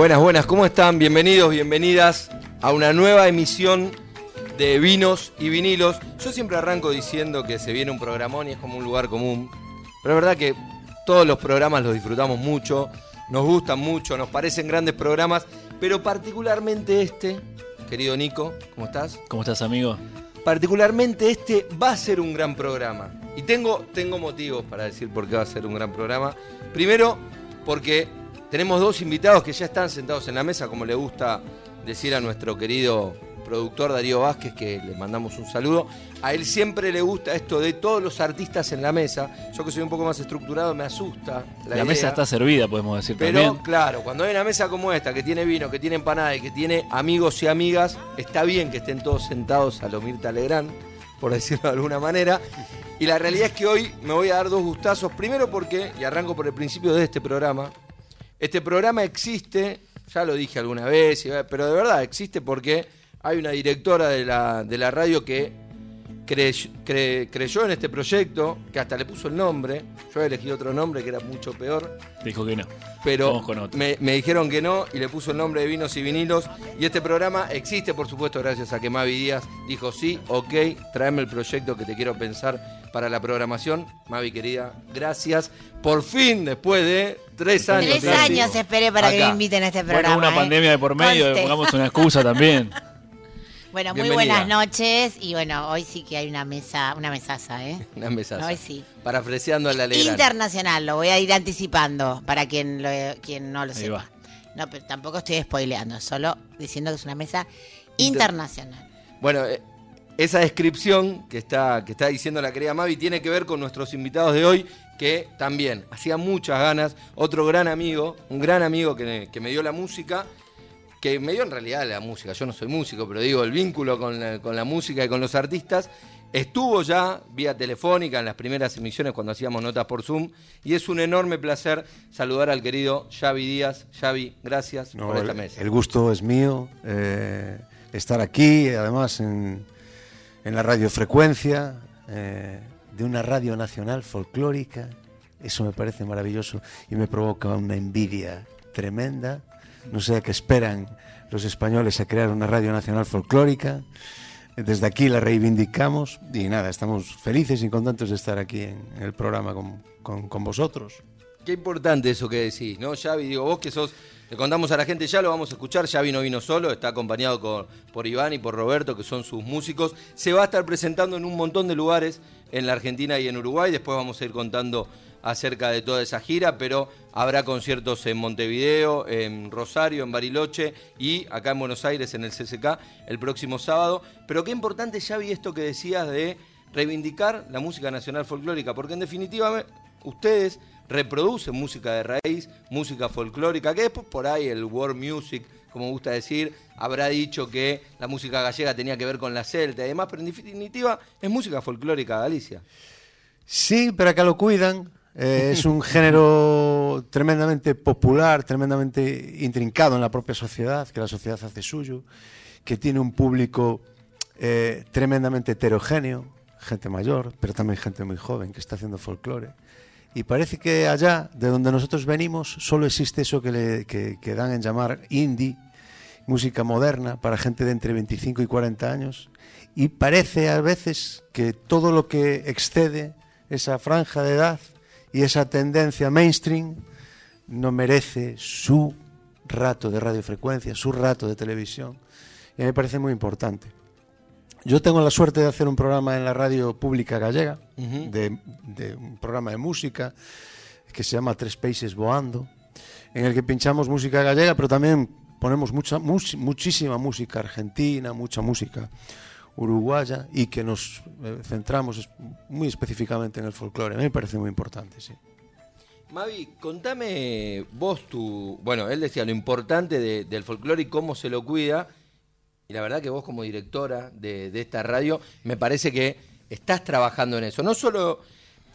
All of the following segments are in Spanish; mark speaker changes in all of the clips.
Speaker 1: Buenas, buenas, ¿cómo están? Bienvenidos, bienvenidas a una nueva emisión de vinos y vinilos. Yo siempre arranco diciendo que se viene un programón y es como un lugar común. Pero es verdad que todos los programas los disfrutamos mucho, nos gustan mucho, nos parecen grandes programas, pero particularmente este, querido Nico, ¿cómo estás?
Speaker 2: ¿Cómo estás, amigo?
Speaker 1: Particularmente este va a ser un gran programa. Y tengo, tengo motivos para decir por qué va a ser un gran programa. Primero, porque tenemos dos invitados que ya están sentados en la mesa, como le gusta decir a nuestro querido productor Darío Vázquez, que le mandamos un saludo. A él siempre le gusta esto de todos los artistas en la mesa. Yo que soy un poco más estructurado me asusta.
Speaker 2: La, mesa está servida, podemos decir
Speaker 1: Pero claro, cuando hay una mesa como esta, que tiene vino, que tiene empanada y que tiene amigos y amigas, está bien que estén todos sentados a lo Mirta Legrand, por decirlo de alguna manera. Y la realidad es que hoy me voy a dar dos gustazos. Primero porque, y arranco por el principio de este programa, este programa existe, ya lo dije alguna vez, pero de verdad existe porque hay una directora de la, de la radio que creyó en este proyecto, que hasta le puso el nombre. Yo elegí otro nombre que era mucho peor.
Speaker 2: Dijo que no.
Speaker 1: Pero me, me, dijeron que no y le puso el nombre de Vinos y Vinilos. Y este programa existe, por supuesto, gracias a que Mavi Díaz dijo sí, ok, tráeme el proyecto que te quiero pensar para la programación. Mavi, querida, gracias. Por fin, después de Tres años.
Speaker 3: Tres años esperé para que me inviten a este programa.
Speaker 2: Bueno, una ¿eh? pandemia de por medio, pongamos una excusa también.
Speaker 3: Bueno, muy buenas noches y bueno, hoy sí que hay una mesa, una mesaza, ¿eh?
Speaker 1: Una mesaza.
Speaker 3: Hoy sí.
Speaker 1: Parafraseando a la ley.
Speaker 3: Internacional, lo voy a ir anticipando para quien, quien no lo sepa. No, pero tampoco estoy spoileando, solo diciendo que es una mesa internacional.
Speaker 1: Bueno, eh, esa descripción que está, que está diciendo la querida Mavi tiene que ver con nuestros invitados de hoy, que también hacía muchas ganas. Otro gran amigo, un gran amigo que, me dio la música, que me dio en realidad la música. Yo no soy músico, pero digo, el vínculo con la, música y con los artistas. Estuvo ya vía telefónica en las primeras emisiones cuando hacíamos notas por Zoom y es un enorme placer saludar al querido Xavi Díaz. Xavi, gracias por esta mesa.
Speaker 4: El gusto es mío eh, estar aquí, además en, en la radiofrecuencia eh, de una radio nacional folclórica. Eso me parece maravilloso y me provoca una envidia tremenda. No sé a qué esperan los españoles a crear una radio nacional folclórica. Desde aquí la reivindicamos y nada, estamos felices y contentos de estar aquí en el programa con, con, vosotros.
Speaker 1: Qué importante eso que decís, ¿no, Xavi? Digo, vos que sos le contamos a la gente, ya lo vamos a escuchar, ya vino vino solo, está acompañado por Iván y por Roberto, que son sus músicos. Se va a estar presentando en un montón de lugares en la Argentina y en Uruguay. Después vamos a ir contando acerca de toda esa gira, pero habrá conciertos en Montevideo, en Rosario, en Bariloche y acá en Buenos Aires en el CCK el próximo sábado. Pero qué importante, ya esto que decías de reivindicar la música nacional folclórica, porque en definitiva ustedes reproduce música de raíz, música folclórica, que después por ahí el world music, como gusta decir, habrá dicho que la música gallega tenía que ver con la celta y demás, pero en definitiva es música folclórica, Galicia.
Speaker 4: Sí, pero acá lo cuidan. Eh, es un género tremendamente popular, tremendamente intrincado en la propia sociedad, que la sociedad hace suyo, que tiene un público eh, tremendamente heterogéneo, gente mayor, pero también gente muy joven que está haciendo folclore. Y parece que allá, de donde nosotros venimos, solo existe eso que, le, que, dan en llamar indie, música moderna para gente de entre 25 y 40 años. Y parece a veces que todo lo que excede esa franja de edad y esa tendencia mainstream no merece su rato de radiofrecuencia, su rato de televisión. Y a mí me parece muy importante. Yo tengo la suerte de hacer un programa en la radio pública gallega, de, un programa de música que se llama Tres Países Boando, en el que pinchamos música gallega, pero también ponemos mucha, muchísima música argentina, mucha música uruguaya y que nos eh, centramos muy específicamente en el folclore. A mí me parece muy importante, sí.
Speaker 1: Mavi, contame vos tu... Bueno, él decía lo importante del folclore y cómo se lo cuida. Y la verdad que vos como directora de, de esta radio, me parece que estás trabajando en eso. No solo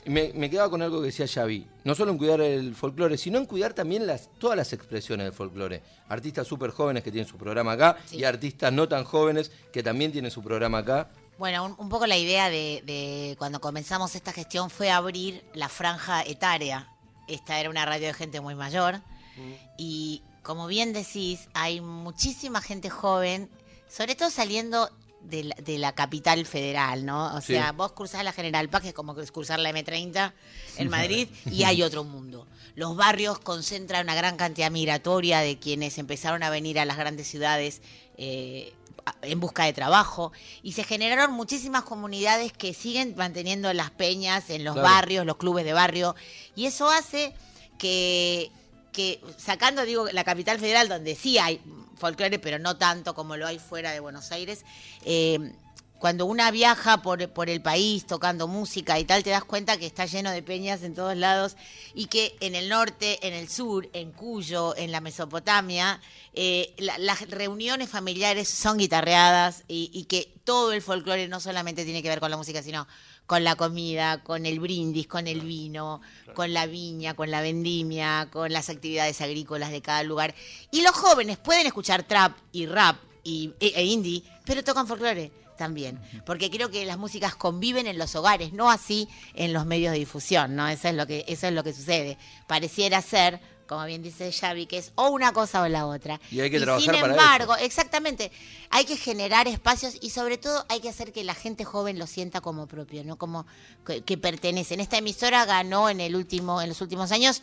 Speaker 1: me, me, quedaba con algo que decía Xavi, no solo en cuidar el folclore, sino en cuidar también las, todas las expresiones del folclore. Artistas súper jóvenes que tienen su programa acá y artistas no tan jóvenes que también tienen su programa acá.
Speaker 3: Bueno, un, poco la idea de, cuando comenzamos esta gestión fue abrir la franja etaria. Esta era una radio de gente muy mayor mm. y como bien decís, hay muchísima gente joven, sobre todo saliendo de la, capital federal, ¿no? O sea, vos cruzás la General Paz, que es como cruzar la M30 en Madrid, y hay otro mundo. Los barrios concentran una gran cantidad migratoria de quienes empezaron a venir a las grandes ciudades eh, en busca de trabajo, y se generaron muchísimas comunidades que siguen manteniendo las peñas en los barrios, los clubes de barrio, y eso hace que que sacando, digo, la capital federal, donde sí hay folclore, pero no tanto como lo hay fuera de Buenos Aires, eh, cuando una viaja por, por, el país tocando música y tal, te das cuenta que está lleno de peñas en todos lados y que en el norte, en el sur, en Cuyo, en la Mesopotamia, eh, las reuniones familiares son guitarreadas y, y que todo el folclore no solamente tiene que ver con la música, sino con la comida, con el brindis, con el vino, con la viña, con la vendimia, con las actividades agrícolas de cada lugar. Y los jóvenes pueden escuchar trap y rap y, e, e indie, pero tocan folclore también, porque creo que las músicas conviven en los hogares, no así en los medios de difusión, ¿no? Eso es lo que eso es lo que sucede. Pareciera ser como bien dice Xavi, que es o una cosa o la otra.
Speaker 1: Y hay que trabajar
Speaker 3: sin embargo, exactamente, hay que generar espacios y sobre todo hay que hacer que la gente joven lo sienta como propio, no como que, pertenece. En esta emisora ganó en el último, en los últimos años,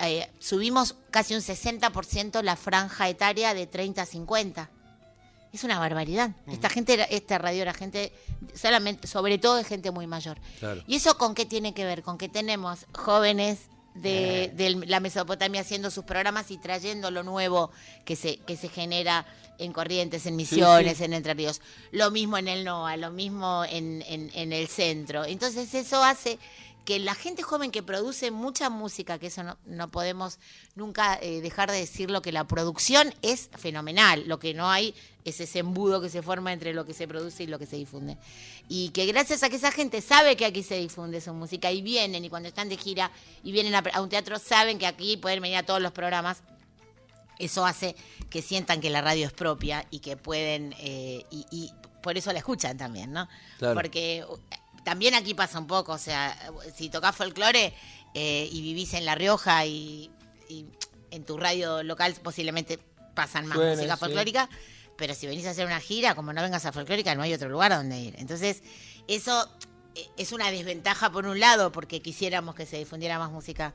Speaker 3: eh, subimos casi un 60% la franja etaria de 30 a 50. Es una barbaridad. Esta gente, esta radio era gente, solamente, sobre todo de gente muy mayor. ¿Y eso con qué tiene que ver? Con que tenemos jóvenes de, la Mesopotamia haciendo sus programas y trayendo lo nuevo que se, que se genera en Corrientes, en Misiones, en Entre Ríos. Lo mismo en el NOA, lo mismo en, en, el centro. Entonces eso hace que la gente joven que produce mucha música, que eso no, no podemos nunca eh, dejar de decirlo, que la producción es fenomenal, lo que no hay es ese embudo que se forma entre lo que se produce y lo que se difunde. Y que gracias a que esa gente sabe que aquí se difunde su música y vienen, y cuando están de gira y vienen a, un teatro, saben que aquí pueden venir a todos los programas. Eso hace que sientan que la radio es propia y que pueden, eh, y, por eso la escuchan también, ¿no? Porque uh, también aquí pasa un poco, o sea, si tocas folclore eh, y vivís en La Rioja y, en tu radio local posiblemente pasan más música folclórica pero si venís a hacer una gira, como no vengas a folclórica, no hay otro lugar donde ir. Entonces, eso eh, es una desventaja por un lado, porque quisiéramos que se difundiera más música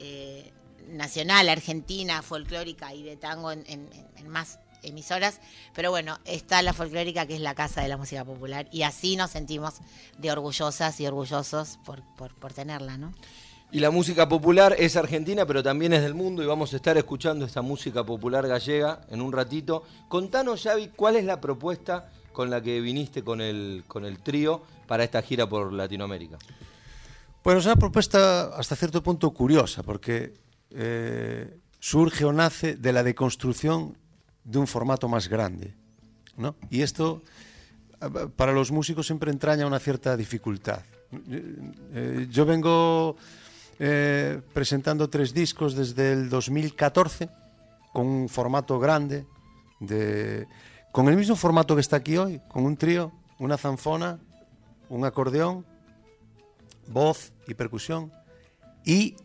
Speaker 3: eh, nacional, argentina, folclórica y de tango en, más emisoras, pero bueno, está la folclórica que es la casa de la música popular y así nos sentimos de orgullosas y orgullosos por, por, por tenerla, ¿no?
Speaker 1: Y la música popular es argentina, pero también es del mundo y vamos a estar escuchando esta música popular gallega en un ratito. Contanos, Xavi, cuál es la propuesta con la que viniste con el, con el trío para esta gira por Latinoamérica.
Speaker 4: Bueno, es una propuesta hasta cierto punto curiosa, porque eh, surge o nace de la deconstrucción de un formato más grande. ¿no? Y esto para los músicos siempre entraña una cierta dificultad. Eh, eh, yo vengo eh, presentando tres discos desde el 2014 con un formato grande, de, con el mismo formato que está aquí hoy, con un trío, una zanfona, un acordeón, voz y percusión, y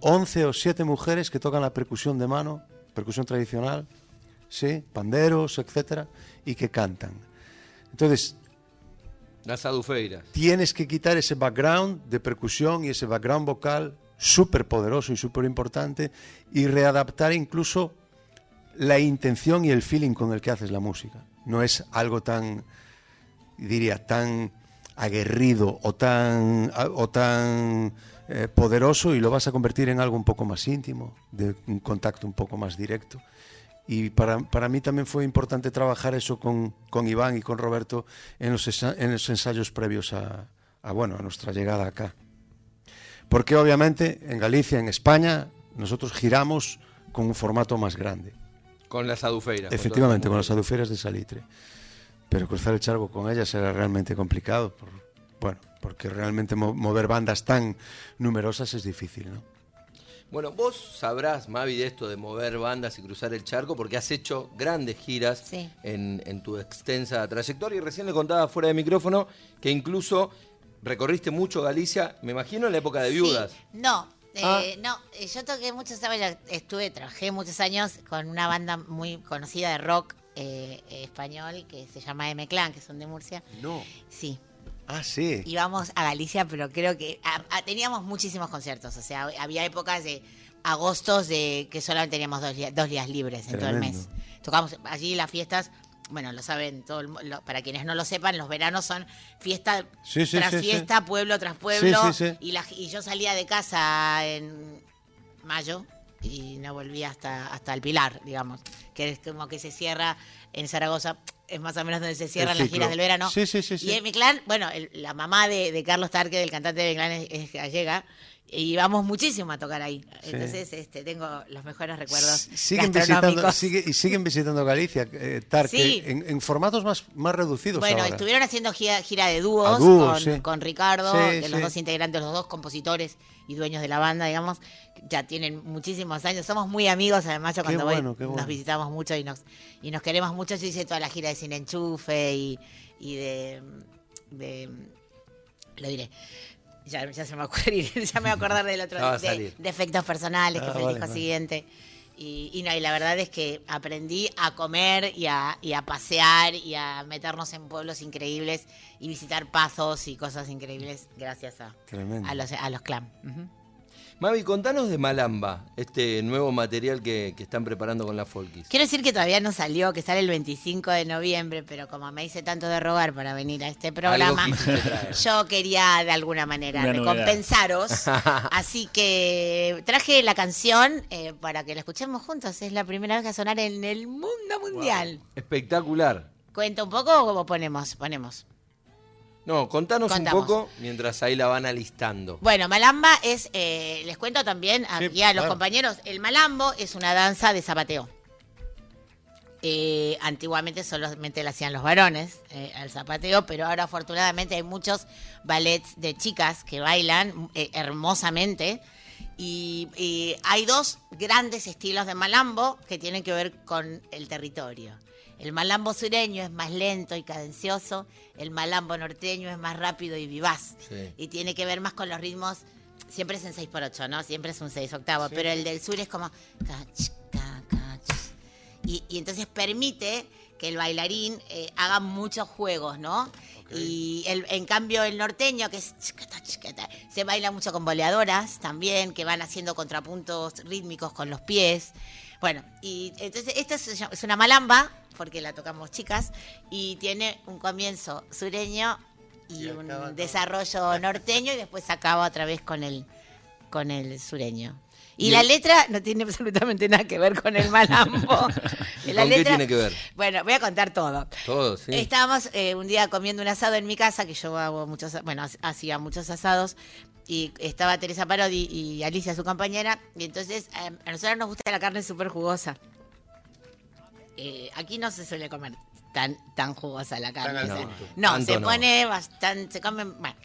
Speaker 4: 11 o 7 mujeres que tocan la percusión de mano, percusión tradicional, ¿sí? panderos, etcétera, y que cantan. Entonces,
Speaker 1: las adufeiras.
Speaker 4: Tienes que quitar ese background de percusión y ese background vocal súper poderoso y súper importante y readaptar incluso la intención y el feeling con el que haces la música. No es algo tan, diría, tan aguerrido o tan, o tan eh, poderoso y lo vas a convertir en algo un poco más íntimo, de un contacto un poco más directo. Y para, para mí también fue importante trabajar eso con, con Iván y con Roberto en los, esa- en los ensayos previos a, a, bueno, a nuestra llegada acá. Porque obviamente en Galicia, en España, nosotros giramos con un formato más grande.
Speaker 1: Con las adufeiras.
Speaker 4: Efectivamente, con
Speaker 1: las
Speaker 4: aduferias de salitre. Pero cruzar el charco con ellas era realmente complicado. por- bueno, porque realmente mo- mover bandas tan numerosas es difícil, ¿no?
Speaker 1: Bueno, vos sabrás, Mavi, de esto de mover bandas y cruzar el charco, porque has hecho grandes giras
Speaker 3: Sí.
Speaker 1: en, en tu extensa trayectoria. Y recién le contaba fuera de micrófono que incluso recorriste mucho Galicia, me imagino en la época de viudas.
Speaker 3: Sí, no, eh,
Speaker 1: Ah.
Speaker 3: no, eh, yo toqué muchos años, estuve, trabajé muchos años con una banda muy conocida de rock eh, español que se llama M-Clan, que son de Murcia.
Speaker 4: No.
Speaker 3: Sí,
Speaker 4: Ah, sí.
Speaker 3: íbamos a Galicia, pero creo que a- a- teníamos muchísimos conciertos, o sea, había épocas de agostos de que solamente teníamos dos, días- dos días libres en todo el mes. Tocamos allí las fiestas, bueno, lo saben todo el lo- para quienes no lo sepan, los veranos son fiesta
Speaker 4: Sí, sí,
Speaker 3: tras
Speaker 4: sí,
Speaker 3: fiesta, pueblo tras pueblo,
Speaker 4: Sí, sí, sí.
Speaker 3: Y, la- y yo salía de casa en mayo y no volví hasta hasta el Pilar, digamos, que es como que se cierra en Zaragoza, es más o menos donde se cierran las giras del verano.
Speaker 4: Sí, sí, sí, sí.
Speaker 3: Y en mi clan, bueno, el- la mamá de, de Carlos Tarque, del cantante de mi clan, es, es gallega. Y vamos muchísimo a tocar ahí. Entonces, este, tengo los mejores recuerdos
Speaker 4: Siguen visitando, sigue- y siguen visitando Galicia, eh, Tarque,
Speaker 3: Sí.
Speaker 4: en, en formatos más, más reducidos
Speaker 3: Bueno,
Speaker 4: ahora.
Speaker 3: estuvieron haciendo gira, gira de dúos, con,
Speaker 4: sí.
Speaker 3: con Ricardo, que los dos integrantes, los dos compositores y dueños de la banda, digamos, ya tienen muchísimos años. Somos muy amigos, además, yo cuando voy
Speaker 4: bueno, qué
Speaker 3: nos visitamos mucho y nos y nos queremos mucho. Yo hice toda la gira de Sin Enchufe y, y de, de- Lo diré. Ya, ya se me va a ocurrir, ya me voy a acordar del otro,
Speaker 1: a
Speaker 3: de, efectos personales, que
Speaker 4: Ah,
Speaker 3: fue el
Speaker 4: vale,
Speaker 3: disco
Speaker 4: vale.
Speaker 3: siguiente. Y, y no, y la verdad es que aprendí a comer y a, y a pasear y a meternos en pueblos increíbles y visitar pasos y cosas increíbles gracias a, a los, a los clan.
Speaker 1: Mavi, contanos de Malamba, este nuevo material que, que están preparando con la Folkis.
Speaker 3: Quiero decir que todavía no salió, que sale el 25 de noviembre, pero como me hice tanto de rogar para venir a este programa, yo quería de alguna manera
Speaker 2: Una novedad.
Speaker 3: recompensaros. Así que traje la canción eh, para que la escuchemos juntos. Es la primera vez que va a sonar en el mundo mundial.
Speaker 1: Espectacular.
Speaker 3: ¿Cuenta un poco o ponemos? Ponemos.
Speaker 1: No, contanos
Speaker 3: Contamos.
Speaker 1: un poco mientras ahí la van alistando.
Speaker 3: Bueno, Malamba es, eh, les cuento también aquí
Speaker 4: Sí,
Speaker 3: a los
Speaker 4: claro.
Speaker 3: compañeros, el Malambo es una danza de zapateo. Eh, antiguamente solamente la hacían los varones, eh, al zapateo, pero ahora afortunadamente hay muchos ballets de chicas que bailan eh, hermosamente. Y, y hay dos grandes estilos de malambo que tienen que ver con el territorio. El malambo sureño es más lento y cadencioso, el malambo norteño es más rápido y vivaz.
Speaker 1: Sí.
Speaker 3: Y tiene que ver más con los ritmos, siempre es en 6x8, ¿no? Siempre es un 6 octavo, pero el del sur es como... Y, y entonces permite que el bailarín eh, haga muchos juegos, ¿no? Y el- en cambio el norteño, que es chiqueta, chiqueta, se baila mucho con boleadoras también, que van haciendo contrapuntos rítmicos con los pies. Bueno, y entonces esta es, una malamba, porque la tocamos chicas, y tiene un comienzo sureño y,
Speaker 4: Y
Speaker 3: un
Speaker 4: acaba
Speaker 3: desarrollo norteño y después acaba otra vez con el, con el sureño. Y la letra no tiene absolutamente nada que ver con el malambo.
Speaker 1: ¿Y
Speaker 3: La
Speaker 1: con qué tiene que ver?
Speaker 3: Bueno, voy a contar todo.
Speaker 1: Todo, sí.
Speaker 3: Estábamos eh, un día comiendo un asado en mi casa, que yo hago muchos, bueno, ha- hacía muchos asados, y estaba Teresa Parodi y Alicia, su compañera, y entonces eh, a nosotros nos gusta la carne súper jugosa. Eh, aquí no se suele comer tan, tan jugosa la carne.
Speaker 4: Tan
Speaker 3: o sea, no, se
Speaker 1: no.
Speaker 3: pone bastante, se come, bueno,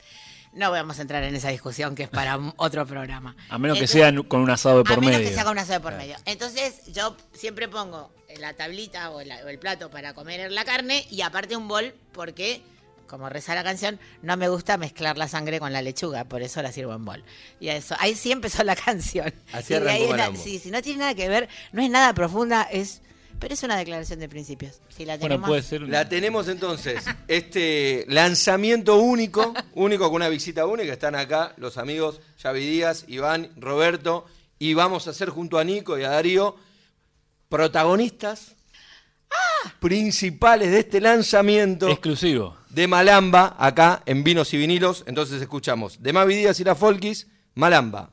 Speaker 3: no vamos a entrar en esa discusión que es para otro programa.
Speaker 2: A menos que sea con un asado de por
Speaker 3: a menos
Speaker 2: medio.
Speaker 3: que se haga un asado de por medio. Entonces, yo siempre pongo la tablita o, la- o el plato para comer la carne y aparte un bol porque, como reza la canción, no me gusta mezclar la sangre con la lechuga, por eso la sirvo en bol. Y eso, ahí sí empezó la canción.
Speaker 1: Así arrancó
Speaker 3: la-. Sí, si no tiene nada que ver, no es nada profunda, es pero es una declaración de principios. Si la
Speaker 2: Bueno,
Speaker 3: tenemos,
Speaker 2: puede ser. un-
Speaker 1: La tenemos entonces, este lanzamiento único, único con una visita única. Están acá los amigos Xavi Díaz, Iván, Roberto, y vamos a hacer junto a Nico y a Darío protagonistas principales de este lanzamiento
Speaker 2: Exclusivo.
Speaker 1: de Malamba acá en Vinos y Vinilos. Entonces escuchamos de Mavi Díaz y la Folkis, Malamba.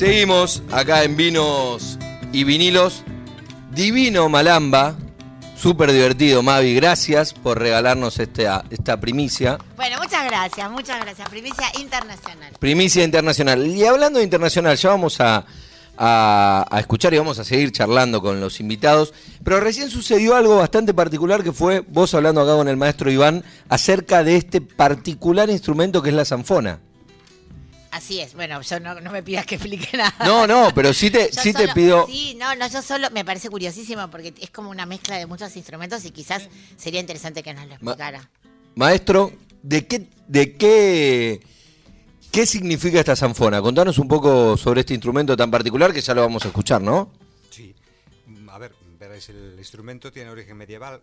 Speaker 1: Seguimos acá en Vinos y Vinilos. Divino Malamba, súper divertido, Mavi. Gracias por regalarnos esta, esta primicia.
Speaker 3: Bueno, muchas gracias, muchas gracias. Primicia internacional.
Speaker 1: Primicia internacional. Y hablando de internacional, ya vamos a, a, a, escuchar y vamos a seguir charlando con los invitados. Pero recién sucedió algo bastante particular que fue vos hablando acá con el maestro Iván acerca de este particular instrumento que es la zanfona.
Speaker 3: Así es, bueno, yo no, no, me pidas que explique nada.
Speaker 1: No, no, pero sí te, sí
Speaker 3: solo,
Speaker 1: te pido.
Speaker 3: Sí, no, no, yo solo me parece curiosísimo porque es como una mezcla de muchos instrumentos y quizás sería interesante que nos lo explicara.
Speaker 1: Ma maestro, ¿de qué, de qué, qué significa esta zanfona? Contanos un poco sobre este instrumento tan particular que ya lo vamos a escuchar, ¿no?
Speaker 5: Sí, a ver, veréis, el instrumento tiene origen medieval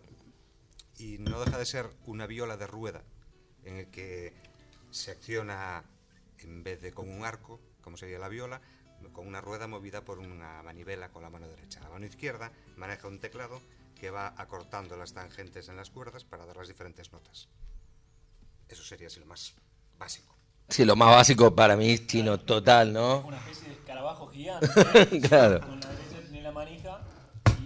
Speaker 5: y no deja de ser una viola de rueda en el que se acciona en vez de con un arco, como sería la viola, con una rueda movida por una manivela con la mano derecha. La mano izquierda maneja un teclado que va acortando las tangentes en las cuerdas para dar las diferentes notas. Eso sería así lo más básico.
Speaker 1: Sí, lo más básico para mí es chino total, ¿no?
Speaker 2: Una especie de escarabajo gigante. ¿eh?
Speaker 1: claro.
Speaker 2: Con la derecha tiene la manija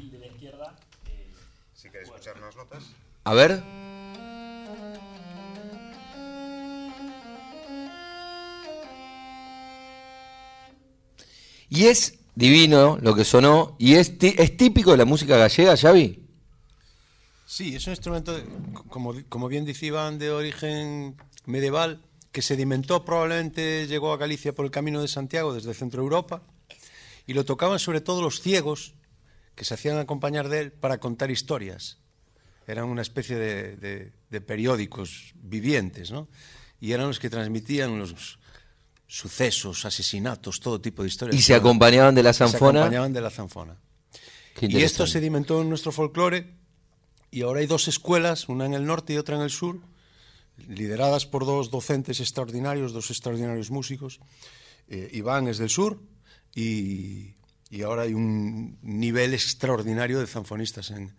Speaker 2: y de la izquierda. Eh,
Speaker 5: si queréis escuchar unas notas.
Speaker 1: A ver. Y es divino lo que sonó, y es, típico de la música gallega, Xavi.
Speaker 4: Sí, es un instrumento, como, bien Iván, de origen medieval, que sedimentó probablemente, llegó a Galicia por el camino de Santiago desde Centro Europa, y lo tocaban sobre todo los ciegos, que se hacían acompañar de él para contar historias. Eran una especie de, de periódicos vivientes, ¿no? Y eran los que transmitían los, sucesos, asesinatos, todo tipo de historias.
Speaker 1: Y se acompañaban de la zanfona.
Speaker 4: Se acompañaban de la zanfona. Y esto sedimentó en nuestro folclore y ahora hay dos escuelas, una en el norte y otra en el sur, lideradas por dos docentes extraordinarios, dos extraordinarios músicos. Eh, Iván es del sur y, y, ahora hay un nivel extraordinario de zanfonistas en,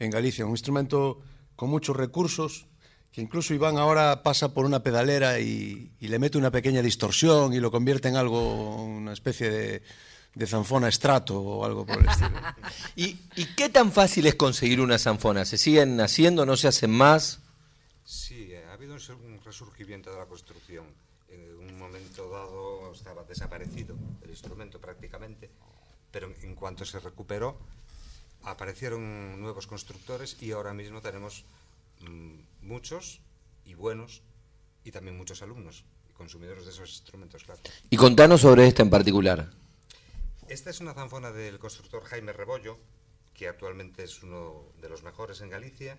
Speaker 4: en Galicia. Un instrumento con muchos recursos, que incluso Iván ahora pasa por una pedalera y, y le mete una pequeña distorsión y lo convierte en algo, una especie de, de zanfona estrato o algo por el estilo.
Speaker 1: ¿Y, y qué tan fácil es conseguir una zanfona? ¿Se siguen haciendo, no se hacen más?
Speaker 5: Sí, eh, ha habido un resurgimiento de la construcción. En un momento dado estaba desaparecido el instrumento prácticamente, pero en- cuanto se recuperó, aparecieron nuevos constructores y ahora mismo tenemos muchos y buenos y también muchos alumnos y consumidores de esos instrumentos, claro.
Speaker 1: Y contanos sobre esta en particular.
Speaker 5: Esta es una zanfona del constructor Jaime Rebollo, que actualmente es uno de los mejores en Galicia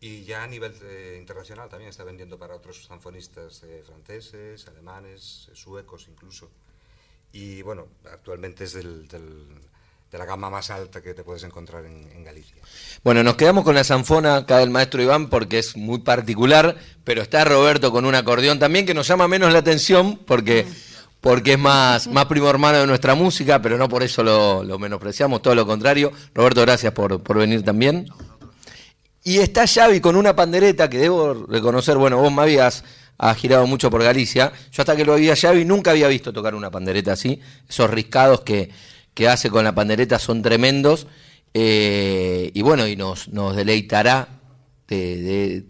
Speaker 5: y ya a nivel eh, internacional también está vendiendo para otros zanfonistas eh, franceses, alemanes, eh, suecos incluso. Y bueno, actualmente es del- del- de la gama más alta que te puedes encontrar en, Galicia.
Speaker 1: Bueno, nos quedamos con la zanfona acá del maestro Iván porque es muy particular, pero está Roberto con un acordeón también que nos llama menos la atención porque, porque es más, más primo hermano de nuestra música, pero no por eso lo, menospreciamos, todo lo contrario. Roberto, gracias por, por venir también. Y está Xavi con una pandereta que debo reconocer, bueno, vos me habías has girado mucho por Galicia, yo hasta que lo había Xavi nunca había visto tocar una pandereta así, esos riscados que, que hace con la pandereta son tremendos, eh, y bueno, y nos, nos deleitará de, de-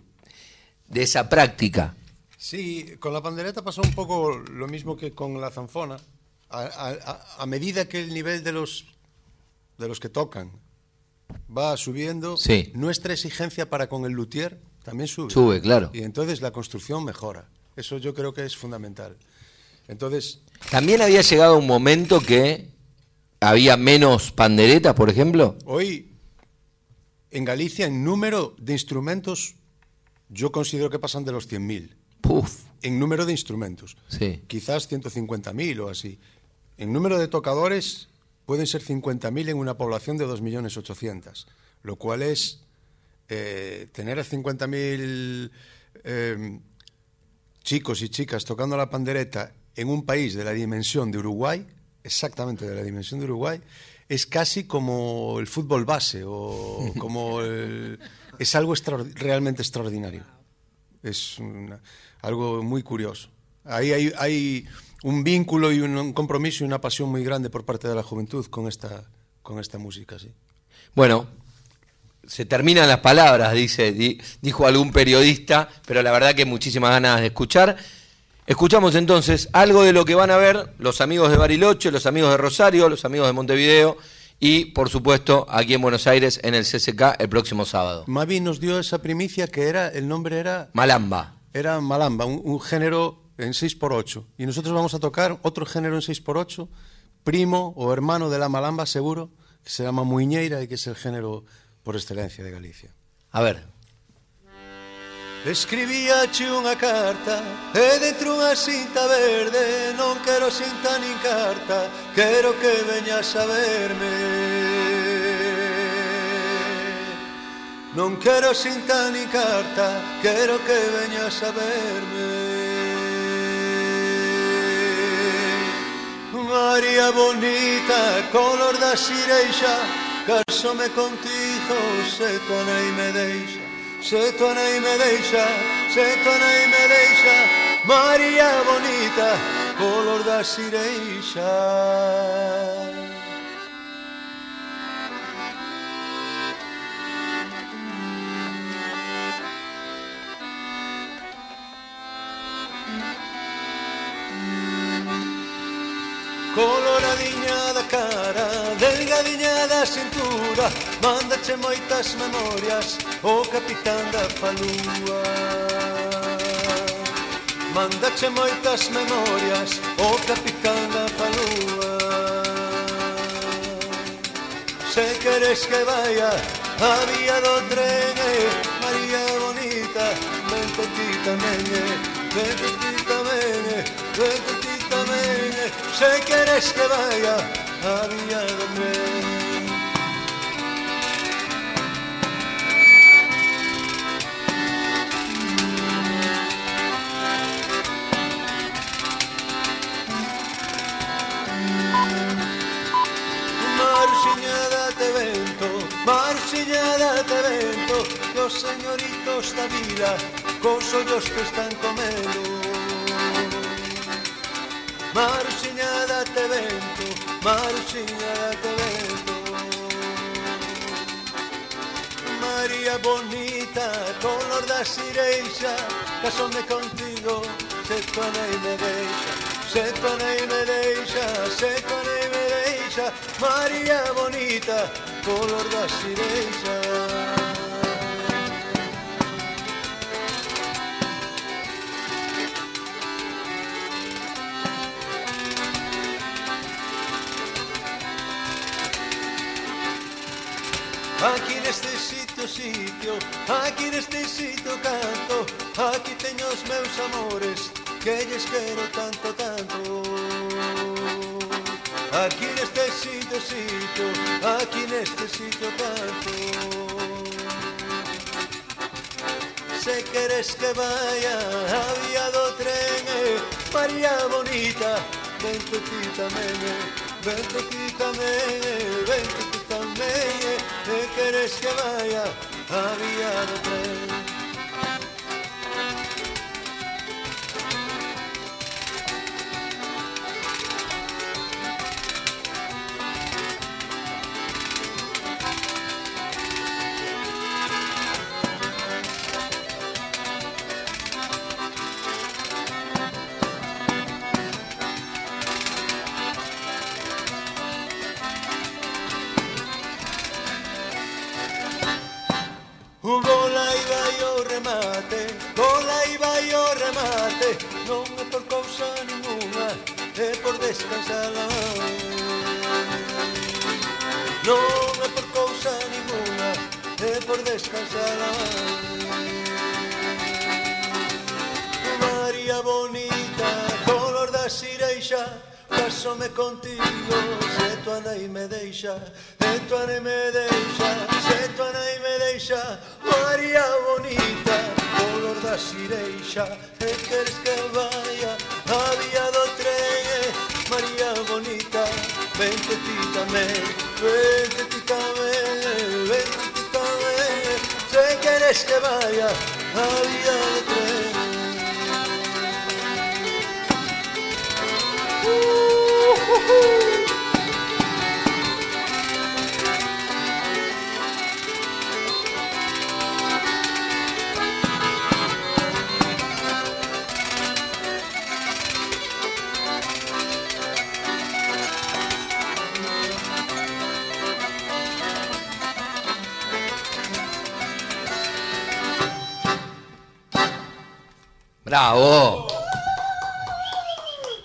Speaker 1: de esa práctica.
Speaker 4: Sí, con la pandereta pasó un poco lo mismo que con la zanfona. A, a- a- a medida que el nivel de los, de los que tocan va subiendo,
Speaker 1: Sí.
Speaker 4: nuestra exigencia para con el luthier también sube.
Speaker 1: Sube, claro.
Speaker 4: Y entonces la construcción mejora. Eso yo creo que es fundamental. Entonces,
Speaker 1: También había llegado un momento que había menos panderetas, por ejemplo.
Speaker 4: hoy en Galicia, en número de instrumentos, yo considero que pasan de los 100.000.
Speaker 1: Puf,
Speaker 4: En número de instrumentos.
Speaker 1: sí.
Speaker 4: quizás 150.000 o así. En número de tocadores pueden ser 50.000 en una población de 2.800.000, lo cual es eh, tener a 50.000 eh, chicos y chicas tocando la pandereta en un país de la dimensión de Uruguay, exactamente de la dimensión de Uruguay, es casi como el fútbol base o como el- es algo extraor- realmente extraordinario. Es una- algo muy curioso. Ahí hay, hay un vínculo y un, compromiso y una pasión muy grande por parte de la juventud con esta, con esta música, sí.
Speaker 1: Bueno, se terminan las palabras, dice, di- dijo algún periodista, pero la verdad que muchísimas ganas de escuchar. Escuchamos entonces algo de lo que van a ver los amigos de Bariloche, los amigos de Rosario, los amigos de Montevideo y, por supuesto, aquí en Buenos Aires en el CCK el próximo sábado.
Speaker 4: Mavi nos dio esa primicia que era, el nombre era,
Speaker 1: Malamba.
Speaker 4: era malamba, un, un género en 6x8. Y nosotros vamos a tocar otro género en 6x8, primo o hermano de la malamba, seguro, que se llama muiñeira y que es el género por excelencia de Galicia.
Speaker 1: A ver.
Speaker 4: Escribíache unha carta e dentro unha cinta verde. Non quero cinta nin carta, quero que veñas a verme. Non quero cinta nin carta, quero que veñas a verme. María bonita, color da xireixas Casome contigo, se con ei me deixa. Se tu anei me deixa, se tu anei me deixa María bonita, color da sireixa coloradinha da cara delgadiña da cintura Mándache moitas memorias O capitán da falúa. Mándache moitas memorias O capitán da falúa. Se queres que vaya A vía do tren María bonita Ven petita meñe Ven petita meñe Ven petita meñe Se queres que vaya a Villa do Marxiñada te vento, marxiñada te vento, que os señoritos da vila, cos ollos que están comendo. Marxiñada vento, Maruxiña date vento María bonita, color da sireixa Casome contigo, se tu anei me deixa Se tu anei me deixa, se tu anei me deixa María bonita, color da sireixa sitio, sitio, aquí neste sitio canto Aquí teño meus amores, que lles quero tanto, tanto. Aquí neste sitio, sitio, aquí neste sitio canto Se queres que vaya a vía do tren eh, María bonita, ti tamén eh, Vente ti Se queres que vaya a vía do tren
Speaker 1: ¡Bravo!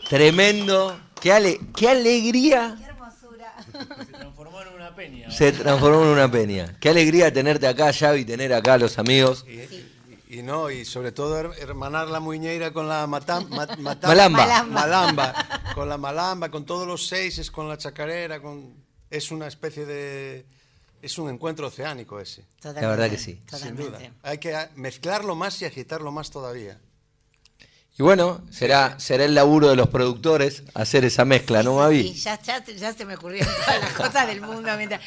Speaker 1: Tremendo. Qué, ale- qué alegría
Speaker 2: Se transformó en una peña.
Speaker 1: se transformó en una peña. Qué alegría tenerte acá, Xavi, tener acá a los amigos.
Speaker 4: Y no, y sobre todo her- hermanar la muñeira con la matam- ma- matam-
Speaker 1: Malamba.
Speaker 3: Malamba.
Speaker 4: malamba, con la malamba, con todos los seises, con la chacarera, con es una especie de es un encuentro oceánico ese,
Speaker 3: Totalmente,
Speaker 1: La verdad que sí.
Speaker 4: sin duda. Hay que mezclarlo más y agitarlo más todavía.
Speaker 1: Y bueno, será, será el laburo de los productores hacer esa mezcla, ¿no,
Speaker 3: Sí,
Speaker 1: Mavi?
Speaker 3: ya, ya, ya se me ocurrieron todas las cosas del mundo. mientras-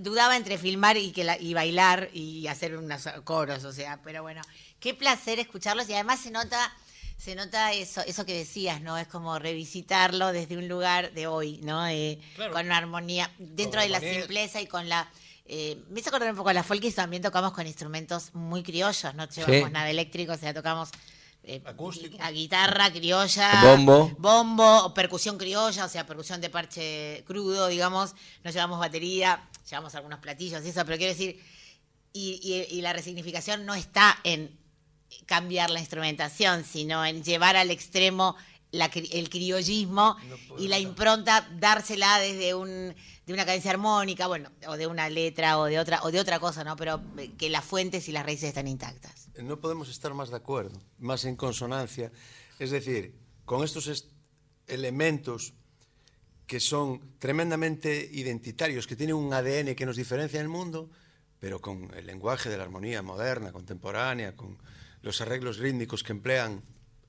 Speaker 3: dudaba entre filmar y, que la- y bailar y hacer unos coros, o sea, pero bueno, qué placer escucharlos y además se nota, se nota eso, eso que decías, ¿no? Es como revisitarlo desde un lugar de hoy, ¿no? Eh,
Speaker 2: Claro.
Speaker 3: Con una armonía, dentro
Speaker 4: Con
Speaker 3: de la simpleza y con la... Eh, me hizo acordar un poco a la folk y también tocamos con instrumentos muy criollos, no llevamos nada eléctrico, o sea, tocamos eh,
Speaker 4: Acústico.
Speaker 3: a guitarra criolla,
Speaker 1: Bombo.
Speaker 3: bombo, o percusión criolla, o sea, percusión de parche crudo, digamos, no llevamos batería, llevamos algunos platillos y eso, pero quiero decir, y, y- y la resignificación no está en cambiar la instrumentación, sino en llevar al extremo la el criollismo y la impronta, dársela desde un de una cadencia armónica, bueno, o de una letra o de otra o de otra cosa, ¿no? Pero eh, que las fuentes y las raíces están intactas.
Speaker 4: No podemos estar más de acuerdo, más en consonancia. Es decir, con estos est- elementos que son tremendamente identitarios, que tienen un ADN que nos diferencia en el mundo, pero con el lenguaje de la armonía moderna, contemporánea, con los arreglos rítmicos que emplean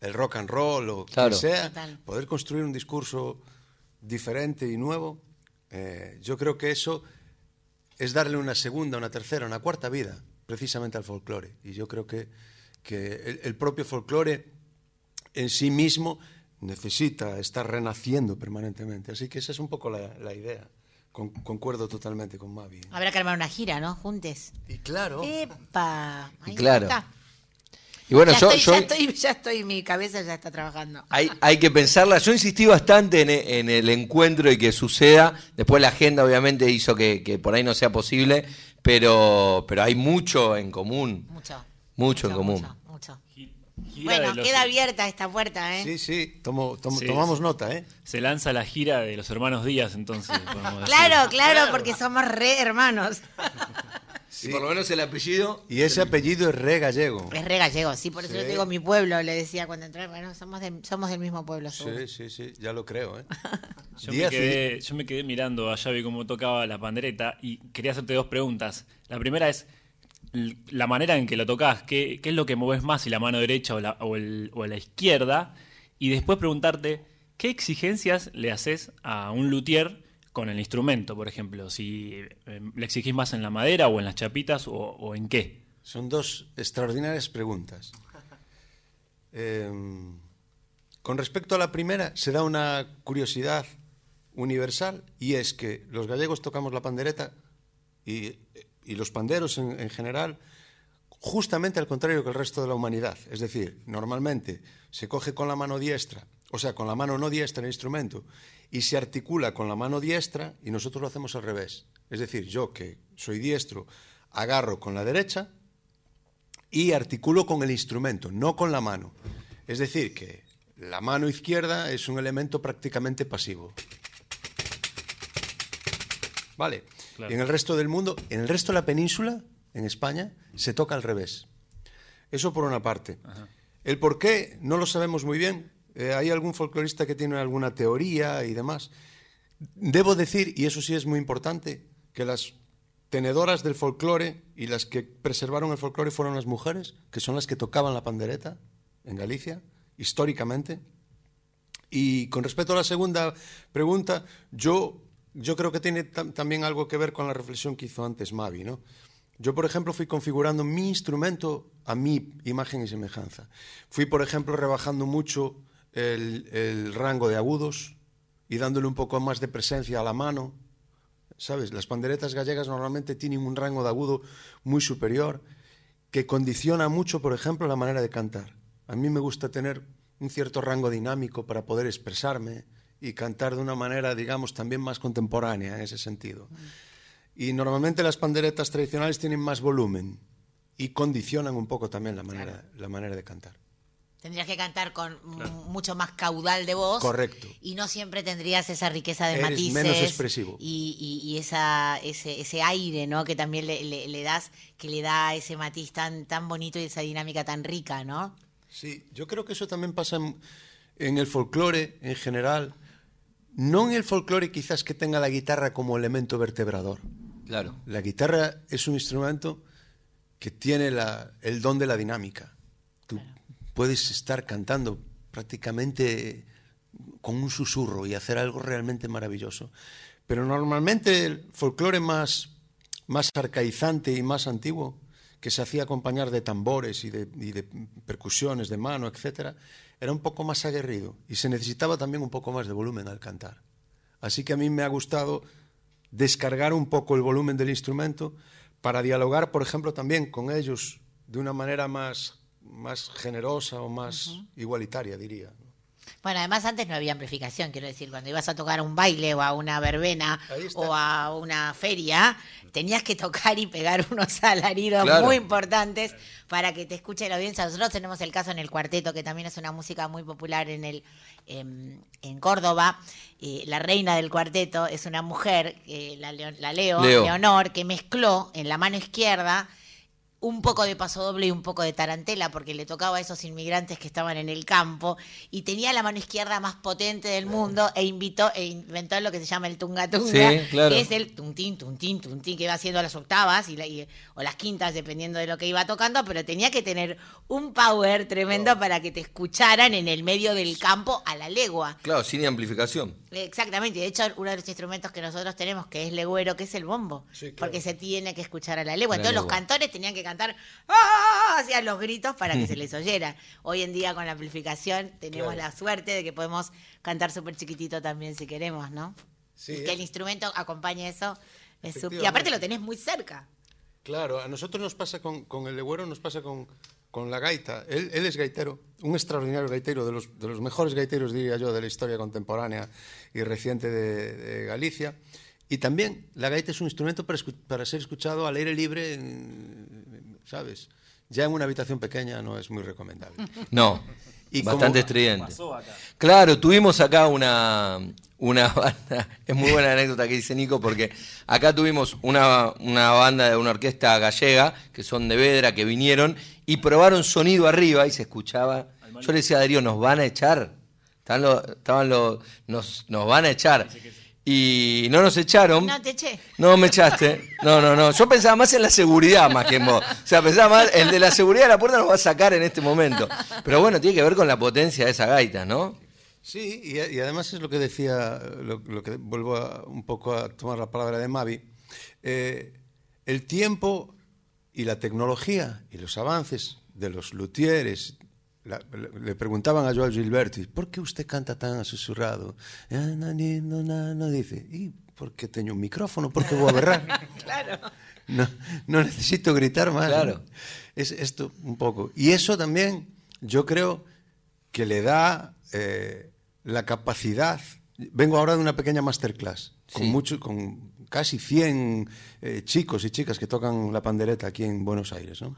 Speaker 4: el rock and roll o
Speaker 1: Claro.
Speaker 4: quien sea,
Speaker 3: Total.
Speaker 4: poder construir un discurso diferente y nuevo, eh, yo creo que eso es darle una segunda, una tercera, una cuarta vida precisamente al folclore. Y yo creo que, que el, el propio folclore en sí mismo necesita estar renaciendo permanentemente. Así que esa es un poco la, la idea. Con- concuerdo totalmente con Mavi.
Speaker 3: Habrá que armar una gira, ¿no? Juntes.
Speaker 4: Y claro,
Speaker 3: ¡Epa!
Speaker 1: Y
Speaker 3: Ahí
Speaker 1: claro.
Speaker 3: está.
Speaker 1: Y bueno,
Speaker 3: ya,
Speaker 1: yo,
Speaker 3: estoy,
Speaker 1: yo-
Speaker 3: ya, estoy, ya estoy, mi cabeza ya está trabajando.
Speaker 1: hay, hay que pensarla. Yo insistí bastante en, e- en el encuentro y que suceda. Después la agenda obviamente hizo que, que por ahí no sea posible, pero, pero hay mucho en común.
Speaker 3: Mucho.
Speaker 1: Mucho en común.
Speaker 3: Mucho,
Speaker 2: gira
Speaker 3: Bueno,
Speaker 2: los-
Speaker 3: queda abierta esta puerta, ¿eh?
Speaker 4: sí, sí, tomo- tomo-
Speaker 2: Sí,
Speaker 4: tomamos
Speaker 2: sí.
Speaker 4: nota, ¿eh?
Speaker 2: Se lanza la gira de los hermanos Díaz, entonces.
Speaker 3: Claro, claro, porque somos re hermanos.
Speaker 1: Y por lo menos el apellido.
Speaker 4: Y ese apellido es re gallego.
Speaker 3: Es re gallego, sí, por eso
Speaker 4: Sí.
Speaker 3: yo te digo mi pueblo, le decía cuando entré, bueno, somos, de- somos del mismo pueblo.
Speaker 4: Sí, sí, sí, ya lo creo, ¿eh?
Speaker 2: Yo me,
Speaker 4: Díaz
Speaker 2: quedé, yo me quedé mirando a Xavi cómo tocaba la pandereta y quería hacerte dos preguntas. La primera es la manera en que lo tocas, ¿qué, qué es lo que mueves más, si la mano derecha o la, o el- o la izquierda? Y después preguntarte, ¿qué exigencias le haces a un luthier con el instrumento, por ejemplo? Si eh, le exigís más en la madera o en las chapitas o, o en qué.
Speaker 4: Son dos extraordinarias preguntas. Eh, con respecto a la primera, se da una curiosidad universal y es que los gallegos tocamos la pandereta y, y los panderos en, en general justamente al contrario que el resto de la humanidad. Es decir, normalmente se coge con la mano diestra, o sea, con la mano no diestra el instrumento, y se articula con la mano diestra y nosotros lo hacemos al revés. Es decir, yo que soy diestro, agarro con la derecha y articulo con el instrumento, no con la mano. Es decir, que la mano izquierda es un elemento prácticamente pasivo. Vale.
Speaker 2: Claro.
Speaker 4: Y en el resto del mundo, en el resto de la península, en España, se toca al revés. Eso por una parte. El por qué no lo sabemos muy bien. Eh, hay algún folclorista que tiene alguna teoría y demás. Debo decir, y eso sí es muy importante, que las tenedoras del folclore y las que preservaron el folclore fueron las mujeres, que son las que tocaban la pandereta en Galicia, históricamente. Y con respecto a la segunda pregunta, yo, yo creo que tiene tam- también algo que ver con la reflexión que hizo antes Mavi, ¿no? Yo, por ejemplo, fui configurando mi instrumento a mi imagen y semejanza. Fui, por ejemplo, rebajando mucho el, el rango de agudos y dándole un poco más de presencia a la mano. ¿Sabes? Las panderetas gallegas normalmente tienen un rango de agudo muy superior que condiciona mucho, por ejemplo, la manera de cantar. A mí me gusta tener un cierto rango dinámico para poder expresarme y cantar de una manera, digamos, también más contemporánea en ese sentido. Y normalmente las panderetas tradicionales tienen más volumen y condicionan un poco también la manera, la manera de cantar.
Speaker 3: Tendrías que cantar con mucho más caudal de voz.
Speaker 4: Correcto.
Speaker 3: Y no siempre tendrías esa riqueza de
Speaker 4: Eres
Speaker 3: matices.
Speaker 4: menos expresivo.
Speaker 3: Y, y- y esa, ese, ese aire, ¿no? Que también le, le- le das, que le da ese matiz tan, tan bonito y esa dinámica tan rica, ¿no?
Speaker 4: Sí, yo creo que eso también pasa en, en el folclore en general. No en el folclore quizás que tenga la guitarra como elemento vertebrador.
Speaker 1: Claro.
Speaker 4: La guitarra es un instrumento que tiene la- el don de la dinámica. Tú puedes estar cantando prácticamente con un susurro y hacer algo realmente maravilloso. Pero normalmente el folclore más, más arcaizante y más antiguo, que se hacía acompañar de tambores y de, y de percusiones de mano, etcétera, era un poco más aguerrido y se necesitaba también un poco más de volumen al cantar. Así que a mí me ha gustado descargar un poco el volumen del instrumento para dialogar, por ejemplo, también con ellos de una manera más, más generosa o más igualitaria, diría.
Speaker 3: Bueno, además antes no había amplificación, quiero decir, cuando ibas a tocar a un baile o a una verbena o a una feria, tenías que tocar y pegar unos alaridos
Speaker 1: Claro.
Speaker 3: muy importantes para que te escuche la audiencia. Nosotros tenemos el caso en el cuarteto, que también es una música muy popular en el em, en Córdoba. Eh, la reina del cuarteto es una mujer, eh, la, Leo- la Leo,
Speaker 1: Leo.
Speaker 3: Leonor, que mezcló en la mano izquierda un poco de paso doble y un poco de tarantela porque le tocaba a esos inmigrantes que estaban en el campo y tenía la mano izquierda más potente del mundo e invitó e inventó lo que se llama el tunga tunga
Speaker 1: Sí, claro.
Speaker 3: que es el tuntín tuntín tuntín que iba haciendo las octavas y, la- y- o las quintas dependiendo de lo que iba tocando pero tenía que tener un power tremendo para que te escucharan en el medio del campo a la legua
Speaker 1: Claro, sin amplificación.
Speaker 3: Exactamente, de hecho uno de los instrumentos que nosotros tenemos que es legüero, que es el bombo,
Speaker 4: Sí, claro.
Speaker 3: porque se tiene que escuchar a la legua.
Speaker 1: La
Speaker 3: Entonces los cantores tenían que cantar cantar ¡Ah! hacían los gritos para que se les oyera. Hoy en día con la amplificación tenemos la suerte de que podemos cantar súper chiquitito también si queremos, ¿no?
Speaker 4: Sí,
Speaker 3: y que
Speaker 4: eh.
Speaker 3: el instrumento acompañe eso. es y aparte lo tenés muy cerca.
Speaker 4: Claro, a nosotros nos pasa con, con el legüero, nos pasa con, con la gaita. Él, él es gaitero, un extraordinario gaitero, de los, de los mejores gaiteros, diría yo, de la historia contemporánea y reciente de, de Galicia. Y también la gaita es un instrumento para, escu- para ser escuchado al aire libre, en- ¿sabes? Ya en una habitación pequeña no es muy recomendable.
Speaker 1: No,
Speaker 4: Y
Speaker 1: bastante
Speaker 4: como-
Speaker 1: estridente.
Speaker 2: Pasó acá.
Speaker 1: Claro, tuvimos acá una, una banda, es muy buena anécdota que dice Nico, porque acá tuvimos una, una banda de una orquesta gallega, que son de Vedra, que vinieron y probaron sonido arriba y se escuchaba. Yo le decía a Darío, nos van a echar. Estaban los, estaban los, nos, nos van a echar. Y no nos echaron.
Speaker 3: No te eché.
Speaker 1: No me echaste. No, no, no. Yo pensaba más en la seguridad más que en vos. O sea, pensaba más, el de la seguridad de la puerta nos va a sacar en este momento. Pero bueno, tiene que ver con la potencia de esa gaita, ¿no?
Speaker 4: Sí, y, y además es lo que decía, lo, lo que vuelvo a- un poco a tomar la palabra de Mavi, eh, el tiempo y la tecnología y los avances de los luthieres. La- le, le preguntaban a Joao Gilberti, ¿por qué usted canta tan susurrado? "Ah, no, dice, ¿y porque tengo un micrófono? porque voy a berrar?
Speaker 3: Claro.
Speaker 4: no, no necesito gritar más.
Speaker 1: Claro.
Speaker 4: ¿no? Es esto un poco. Y eso también yo creo que le da eh, la capacidad. Vengo ahora de una pequeña masterclass con
Speaker 1: Sí.
Speaker 4: mucho, con casi 100 eh, chicos y chicas que tocan la pandereta aquí en Buenos Aires. ¿no?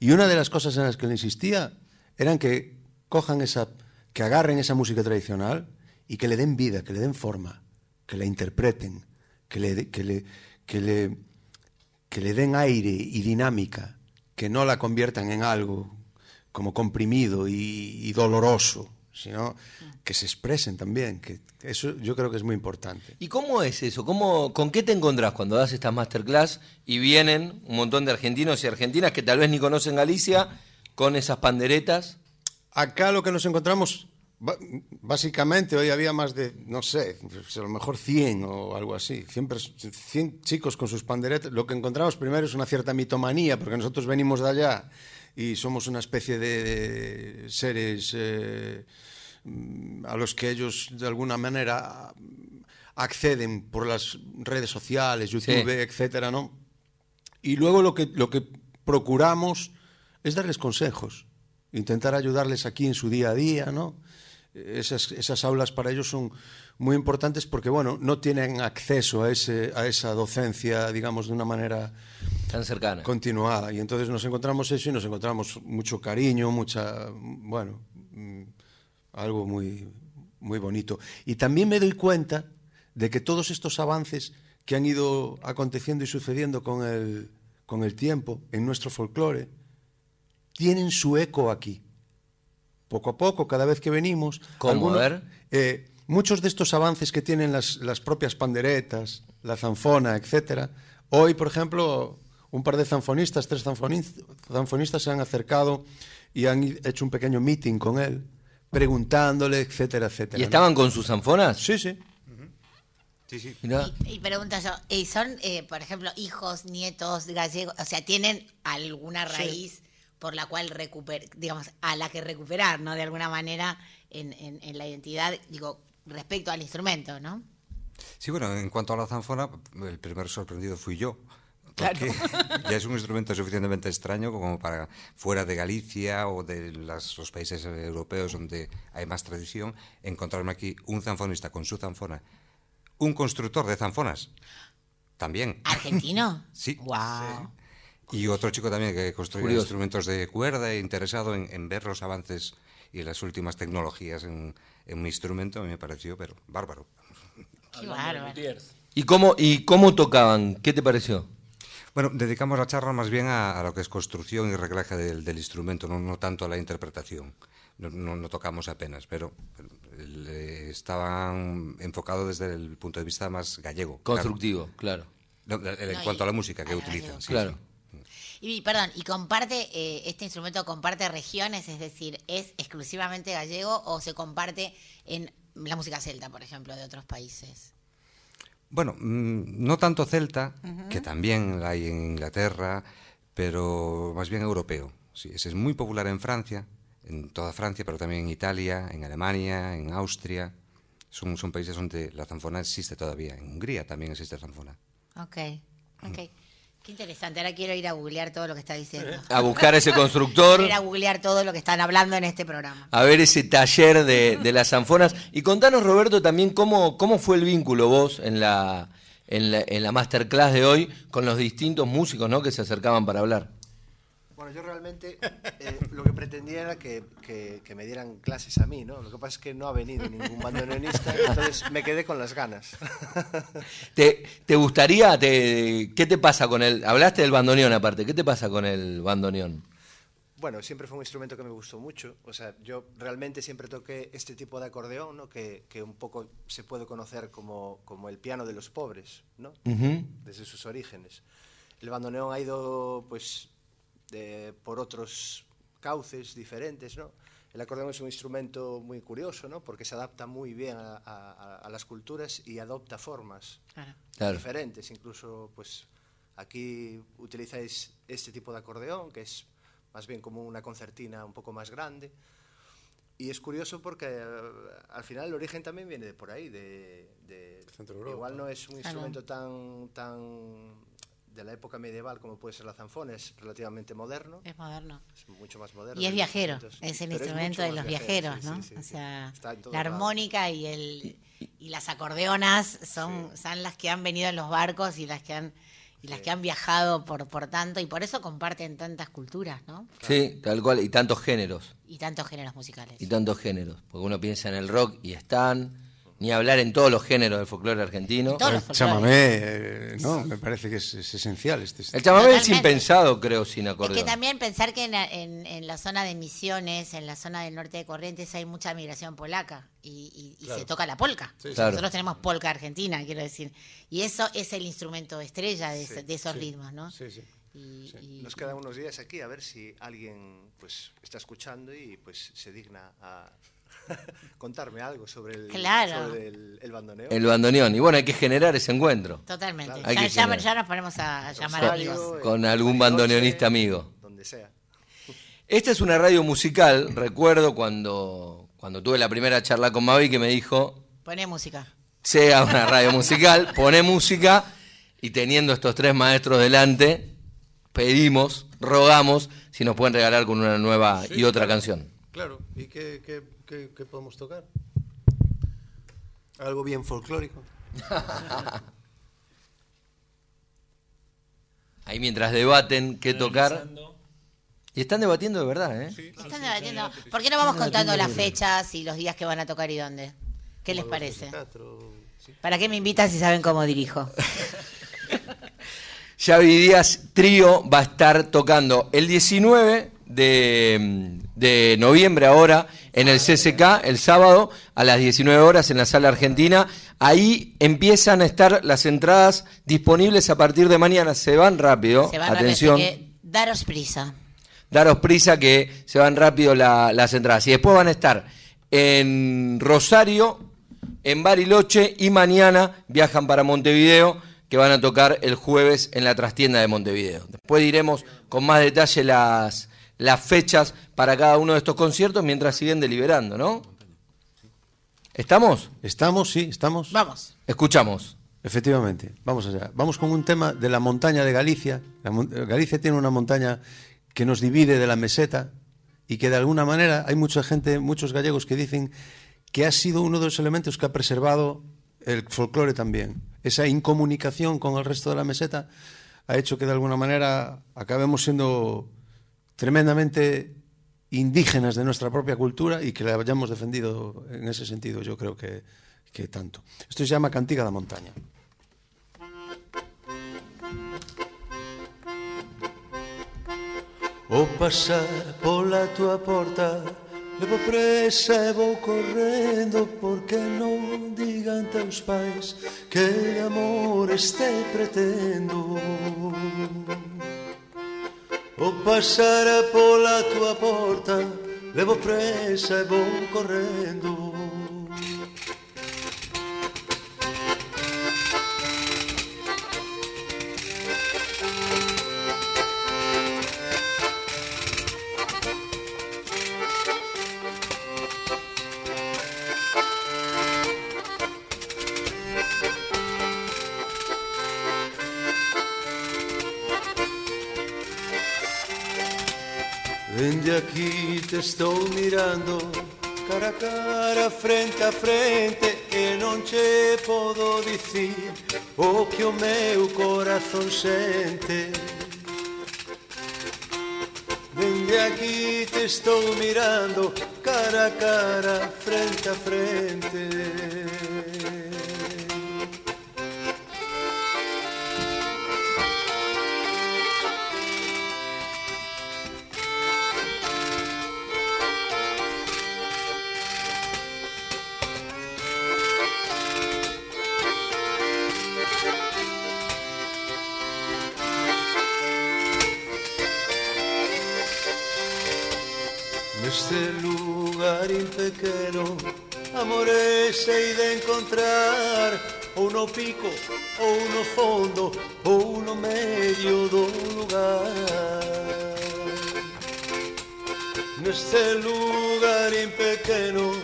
Speaker 4: Y una de las cosas en las que le insistía eran que cojan esa, que agarren esa música tradicional y que le den vida, que le den forma, que la interpreten, que le, que le, que le, que le den aire y dinámica, que no la conviertan en algo como comprimido y, doloroso, sino que se expresen también, que eso yo creo que es muy importante.
Speaker 1: ¿Y cómo es eso? ¿Cómo, ¿Con qué te encontrás cuando das estas masterclass y vienen un montón de argentinos y argentinas que tal vez ni conocen Galicia con esas panderetas?
Speaker 4: Acá lo que nos encontramos, básicamente, hoy había más de, no sé, pues a lo mejor 100 o algo así, 100, pers- 100 chicos con sus panderetas. Lo que encontramos primero es una cierta mitomanía, porque nosotros venimos de allá y somos una especie de, seres eh, a los que ellos de alguna manera acceden por las redes sociales, YouTube,
Speaker 1: Sí.
Speaker 4: etcétera, ¿no? Y luego lo que, lo que procuramos es darles consejos, intentar ayudarles aquí en su día a día, ¿no? Esas, esas aulas para ellos son muy importantes porque, bueno, no tienen acceso a, ese, a esa docencia, digamos, de una manera
Speaker 1: Tan cercanas.
Speaker 4: continuada. Y entonces nos encontramos eso y nos encontramos mucho cariño, mucha, bueno, mm, algo muy, muy bonito. Y también me doy cuenta de que todos estos avances que han ido aconteciendo y sucediendo con el, con el tiempo en nuestro folclore tienen su eco aquí. Poco a poco, cada vez que venimos.
Speaker 1: ¿Cómo? A ver.
Speaker 4: eh, muchos de estos avances que tienen las, las propias panderetas, la zanfona, etcétera. Hoy, por ejemplo, un par de zanfonistas, tres zanfonis- zanfonistas se han acercado y han hecho un pequeño meeting con él, preguntándole, etcétera, etcétera.
Speaker 1: ¿Y
Speaker 4: ¿no?
Speaker 1: estaban con sus zanfonas?
Speaker 4: Sí, sí.
Speaker 5: Sí, sí.
Speaker 3: Y, y pregunta yo, ¿y ¿son, eh, por ejemplo, hijos, nietos gallegos? O sea, ¿tienen alguna raíz por la cual recuper, digamos, a la que recuperar, ¿no? De alguna manera en, en- en la identidad, digo, respecto al instrumento, ¿no?
Speaker 5: Sí, bueno, en cuanto a la zanfona, el primer sorprendido fui yo.
Speaker 3: Claro.
Speaker 5: Porque ya es un instrumento suficientemente extraño como para fuera de Galicia o de las- los países europeos donde hay más tradición, encontrarme aquí un zanfonista con su zanfona, un constructor de zanfonas, también.
Speaker 3: ¿Argentino?
Speaker 5: Sí.
Speaker 3: Wow.
Speaker 5: Y otro chico también que construye
Speaker 1: Curioso.
Speaker 5: instrumentos de cuerda e interesado en, en ver los avances y las últimas tecnologías en, en mi instrumento, me pareció, pero bárbaro.
Speaker 3: Qué bárbaro.
Speaker 1: ¿Y cómo, ¿Y cómo tocaban? ¿Qué te pareció?
Speaker 5: Bueno, dedicamos la charla más bien a, a lo que es construcción y reglaje del, del instrumento, no, no tanto a la interpretación. No, no- no tocamos apenas, pero estaban enfocados desde el punto de vista más gallego. claro.
Speaker 1: Constructivo, claro.
Speaker 5: No, en
Speaker 3: No,
Speaker 5: cuanto a la música que
Speaker 3: a
Speaker 5: utilizan. sí,
Speaker 1: Claro.
Speaker 5: sí.
Speaker 3: Y perdón, ¿y comparte, eh, este instrumento comparte regiones? Es decir, ¿es exclusivamente gallego o se comparte en la música celta, por ejemplo, de otros países?
Speaker 5: Bueno, mm, no tanto celta, que también la hay en Inglaterra, pero más bien europeo. Sí, ese es muy popular en Francia, en toda Francia, pero también en Italia, en Alemania, en Austria. Son, son países donde la zanfona existe todavía. En Hungría también existe zanfona.
Speaker 3: Ok, ok. Qué interesante. Ahora quiero ir a googlear todo lo que está diciendo.
Speaker 1: A buscar ese constructor.
Speaker 3: Quiero ir a googlear todo lo que están hablando en este programa.
Speaker 1: a ver ese taller de, de las zanfonas. Y contanos, Roberto, también cómo, cómo fue el vínculo vos en la, en la, en la masterclass de hoy con los distintos músicos ¿no? que se acercaban para hablar.
Speaker 6: Bueno, yo realmente eh, lo que pretendía era que, que- que me dieran clases a mí, ¿no? Lo que pasa es que no ha venido ningún bandoneonista, entonces me quedé con las ganas.
Speaker 1: ¿Te, te gustaría, te, qué te pasa con el, hablaste del bandoneón aparte, qué te pasa con el bandoneón?
Speaker 6: Bueno, siempre fue un instrumento que me gustó mucho. O sea, yo realmente siempre toqué este tipo de acordeón, ¿no? Que, que un poco se puede conocer como, como el piano de los pobres, ¿no?
Speaker 1: Ujú.
Speaker 6: Desde sus orígenes. El bandoneón ha ido, pues, de- por otros cauces diferentes, ¿no? El acordeón es un instrumento muy curioso, ¿no? Porque se adapta muy bien a, a- a las culturas y adopta formas
Speaker 3: Claro.
Speaker 6: Diferentes. Incluso, pues, aquí utilizáis este tipo de acordeón, que es más bien como una concertina un poco más grande. Y es curioso porque eh, al final el origen también viene de por ahí, de, de-
Speaker 4: Centro Europa.
Speaker 6: igual no es un instrumento tan tan de la época medieval como puede ser la zanfona, es relativamente moderno,
Speaker 3: Es moderno.
Speaker 6: es mucho más moderno.
Speaker 3: Y es viajero, es el
Speaker 6: Pero
Speaker 3: instrumento
Speaker 6: mucho
Speaker 3: de los
Speaker 6: viajero,
Speaker 3: viajeros,
Speaker 6: sí,
Speaker 3: ¿no?
Speaker 6: sí, sí,
Speaker 3: o sea, la armónica y el y las acordeonas son, son las que han venido en los barcos y las que han y las que han viajado por por tanto y por eso comparten tantas culturas, ¿no?
Speaker 1: Sí, tal cual, y tantos géneros,
Speaker 3: Y tantos géneros musicales.
Speaker 1: y tantos géneros, porque uno piensa en el rock y están, ni hablar en todos los géneros del folclore argentino.
Speaker 4: El chamamé, eh, no, me parece que es, es esencial. Este,
Speaker 1: El chamamé es impensado, creo, sin
Speaker 3: Es
Speaker 1: acordeón.
Speaker 3: que también pensar que en la, en- en la zona de Misiones, en la zona del norte de Corrientes, hay mucha migración polaca y, y- y se toca la.
Speaker 4: Sí.
Speaker 1: Claro.
Speaker 3: Nosotros tenemos polka argentina, quiero decir. Y eso es el instrumento estrella de, esos
Speaker 4: sí.
Speaker 3: ritmos, ¿no?
Speaker 4: Sí, sí.
Speaker 3: Y-
Speaker 6: Nos quedan unos días aquí a ver si alguien pues está escuchando y pues se digna a contarme algo sobre el,
Speaker 3: Claro.
Speaker 6: sobre el, el bandoneón.
Speaker 1: El bandoneón. Y bueno, hay que generar ese encuentro
Speaker 3: Totalmente. Ya,
Speaker 1: que
Speaker 3: ya-
Speaker 1: generar.
Speaker 3: ya nos ponemos a, llamar
Speaker 6: Rosario,
Speaker 3: amigos.
Speaker 6: en
Speaker 1: con algún bandoneonista amigo.
Speaker 6: Donde sea.
Speaker 1: Esta es una radio musical. Recuerdo cuando, cuando tuve la primera charla con Mavi que me dijo,
Speaker 3: Pone música.
Speaker 1: sea una radio musical, pone música y teniendo estos tres maestros delante, pedimos, rogamos si nos pueden regalar con una nueva y otra canción.
Speaker 4: Claro, ¿y qué, qué- qué- qué podemos tocar? Algo bien folclórico.
Speaker 1: Ahí mientras debaten qué tocar. Y están debatiendo de verdad, ¿eh?
Speaker 3: Están debatiendo. ¿Por qué no vamos contando las fechas y los días que van a tocar y dónde? ¿Qué les parece?
Speaker 4: Sí.
Speaker 3: ¿Para qué me invitan si saben cómo dirijo?
Speaker 1: Xavi Díaz Trío va a estar tocando el 19 de, de noviembre ahora en el CCK, el sábado a las 19 horas en la sala argentina. Ahí empiezan a estar las entradas disponibles a partir de mañana. Se van rápido.
Speaker 3: Se van
Speaker 1: Atención.
Speaker 3: que daros prisa.
Speaker 1: Daros prisa que se van rápido la- las entradas. Y después van a estar en Rosario, en Bariloche y mañana viajan para Montevideo, que van a tocar el jueves en la trastienda de Montevideo. Después diremos con más detalle las, las fechas para cada uno de estos conciertos mientras siguen deliberando, ¿no? ¿Estamos?
Speaker 4: Estamos, sí, estamos.
Speaker 3: Vamos.
Speaker 1: Escuchamos.
Speaker 4: Efectivamente, vamos allá. Vamos con un tema de la montaña de Galicia. La Galicia tiene una montaña que nos divide de la meseta y que de alguna manera hay mucha gente, muchos gallegos que dicen que ha sido uno de los elementos que ha preservado el folclore también. Esa incomunicación con el resto de la meseta ha hecho que de alguna manera acabemos siendo tremendamente indígenas de nuestra propia cultura y que la hayamos defendido en ese sentido, yo creo que, que tanto. Esto se llama Cantiga da Montaña. O pasar pola tua porta Levo presa e vou correndo Porque non digan teus pais Que amor este pretendo Música O pasar pola tua porta Levo presa e vou correndo aquí te estou mirando Cara a cara, frente a frente E non che podo dicir O oh, que o meu corazón sente Dende aquí te estou mirando Cara a cara, frente a frente. no pico ou no fondo ou no medio do lugar. Neste lugar impequeno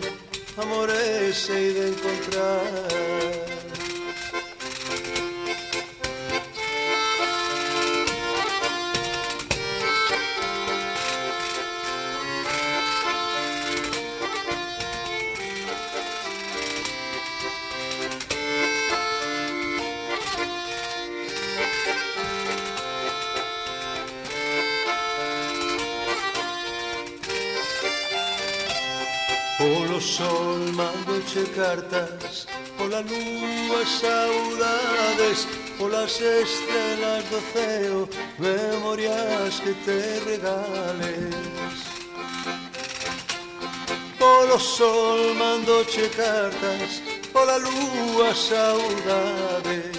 Speaker 4: amores hei de encontrar. sol mando che cartas Pola lúa saudades Polas estrelas do ceo Memorias que te regales. Polo sol mando che cartas Pola lúa saudades.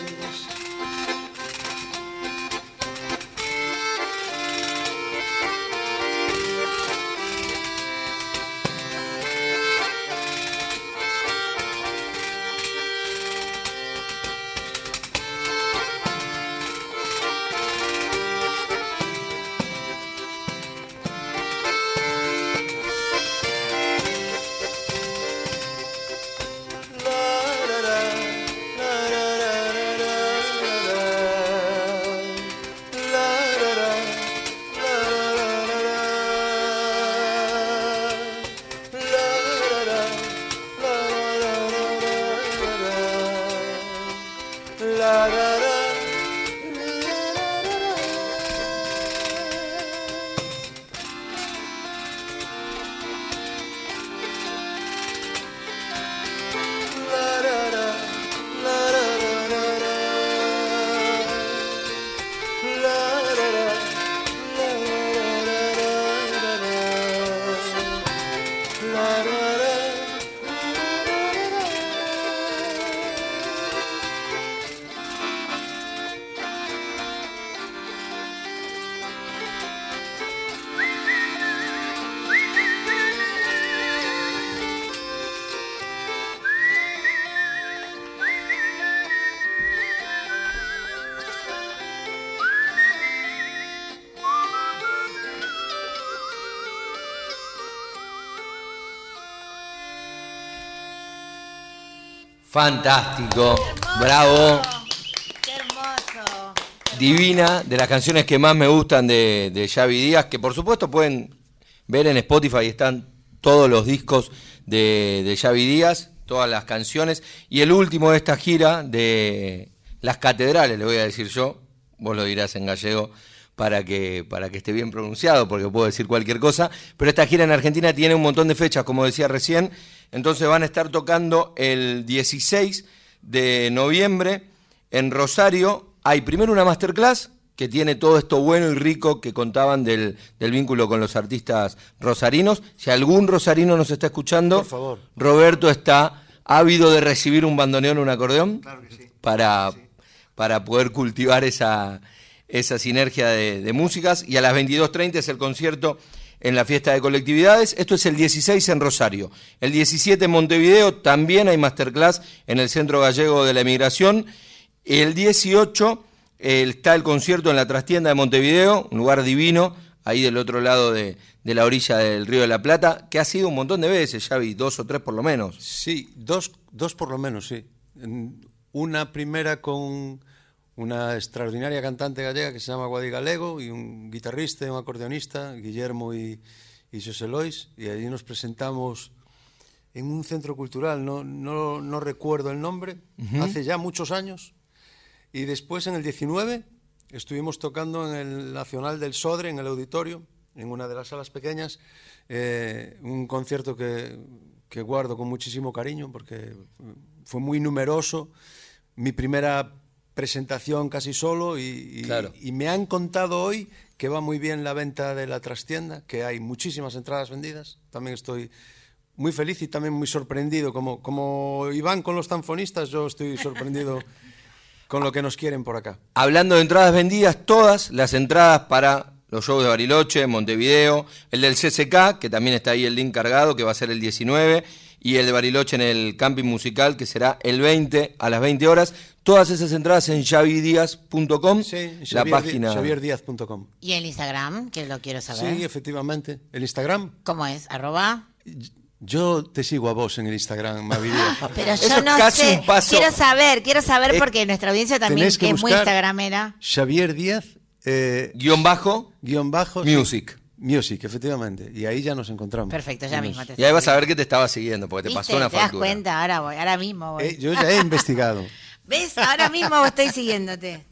Speaker 1: Fantástico, bravo,
Speaker 3: ¡Qué hermoso!
Speaker 1: divina, de las canciones que más me gustan de, de Xavi Díaz, que por supuesto pueden ver en Spotify, están todos los discos de, de Xavi Díaz, todas las canciones, y el último de esta gira de Las Catedrales, le voy a decir yo, vos lo dirás en gallego, para que, para que esté bien pronunciado, porque puedo decir cualquier cosa, pero esta gira en Argentina tiene un montón de fechas, como decía recién, entonces van a estar tocando el 16 de noviembre en Rosario. Hay primero una masterclass que tiene todo esto bueno y rico que contaban del, del vínculo con los artistas rosarinos. Si algún rosarino nos está escuchando,
Speaker 4: Por favor.
Speaker 1: Roberto está ávido de recibir un bandoneón o un acordeón
Speaker 6: Claro que sí.
Speaker 1: para, para poder cultivar esa, esa sinergia de, de músicas. Y a las 22.30 es el concierto en la fiesta de colectividades. Esto es el 16 en Rosario. El 17 en Montevideo también hay masterclass en el Centro Gallego de la Emigración. El 18 eh, está el concierto en la trastienda de Montevideo, un lugar divino, ahí del otro lado de, de la orilla del Río de la Plata, que ha sido un montón de veces, ya vi dos o tres por lo menos.
Speaker 4: Sí, dos, dos por lo menos, sí. Una primera con una extraordinaria cantante gallega que se llama Guadi Galego y un guitarrista y un acordeonista, Guillermo y, y José Lois, y allí nos presentamos en un centro cultural, no, no, no recuerdo el nombre, hace ya muchos años. Y después, en el 19, estuvimos tocando en el Nacional del Sodre, en el auditorio, en una de las salas pequeñas, eh, un concierto que, que guardo con muchísimo cariño porque fue muy numeroso. Mi primera presentación casi solo y, y-
Speaker 1: Claro.
Speaker 4: y me han contado hoy que va muy bien la venta de la trastienda, que hay muchísimas entradas vendidas. También estoy muy feliz y también muy sorprendido. Como, como Iván con los tanfonistas, yo estoy sorprendido con lo que nos quieren por acá.
Speaker 1: Hablando de entradas vendidas, todas las entradas para los shows de Bariloche, Montevideo, el del CCK, que también está ahí el link cargado, que va a ser el 19, y el de Bariloche en el camping musical, que será el 20 a las 20 horas. Todas esas entradas en xavidiaz.com,
Speaker 4: Sí,
Speaker 1: la página.
Speaker 4: xavierdiaz.com.
Speaker 3: Y el Instagram, que lo quiero saber.
Speaker 4: Sí, efectivamente. El Instagram.
Speaker 3: ¿Cómo es? Arroba.
Speaker 4: Yo te sigo a vos en el Instagram, Mavi Díaz.
Speaker 3: Pero
Speaker 1: Eso
Speaker 3: yo
Speaker 1: es
Speaker 3: no
Speaker 1: casi
Speaker 3: sé.
Speaker 1: un paso.
Speaker 3: Quiero saber, quiero saber
Speaker 4: Eh,
Speaker 3: porque nuestra audiencia también es muy instagramera.
Speaker 4: Xavier Díaz, eh,
Speaker 1: Guión bajo,
Speaker 4: guion bajo. sí.
Speaker 1: music.
Speaker 4: Music, efectivamente. Y ahí ya nos encontramos.
Speaker 3: Perfecto, ya mismo te
Speaker 1: Y ahí vas a ver que te estaba siguiendo, porque te
Speaker 3: ¿Viste?
Speaker 1: pasó una
Speaker 3: ¿Te das
Speaker 1: factura.
Speaker 3: cuenta? Ahora voy, ahora mismo voy.
Speaker 4: Eh, yo ya he investigado.
Speaker 3: ¿Ves? Ahora mismo estoy siguiéndote.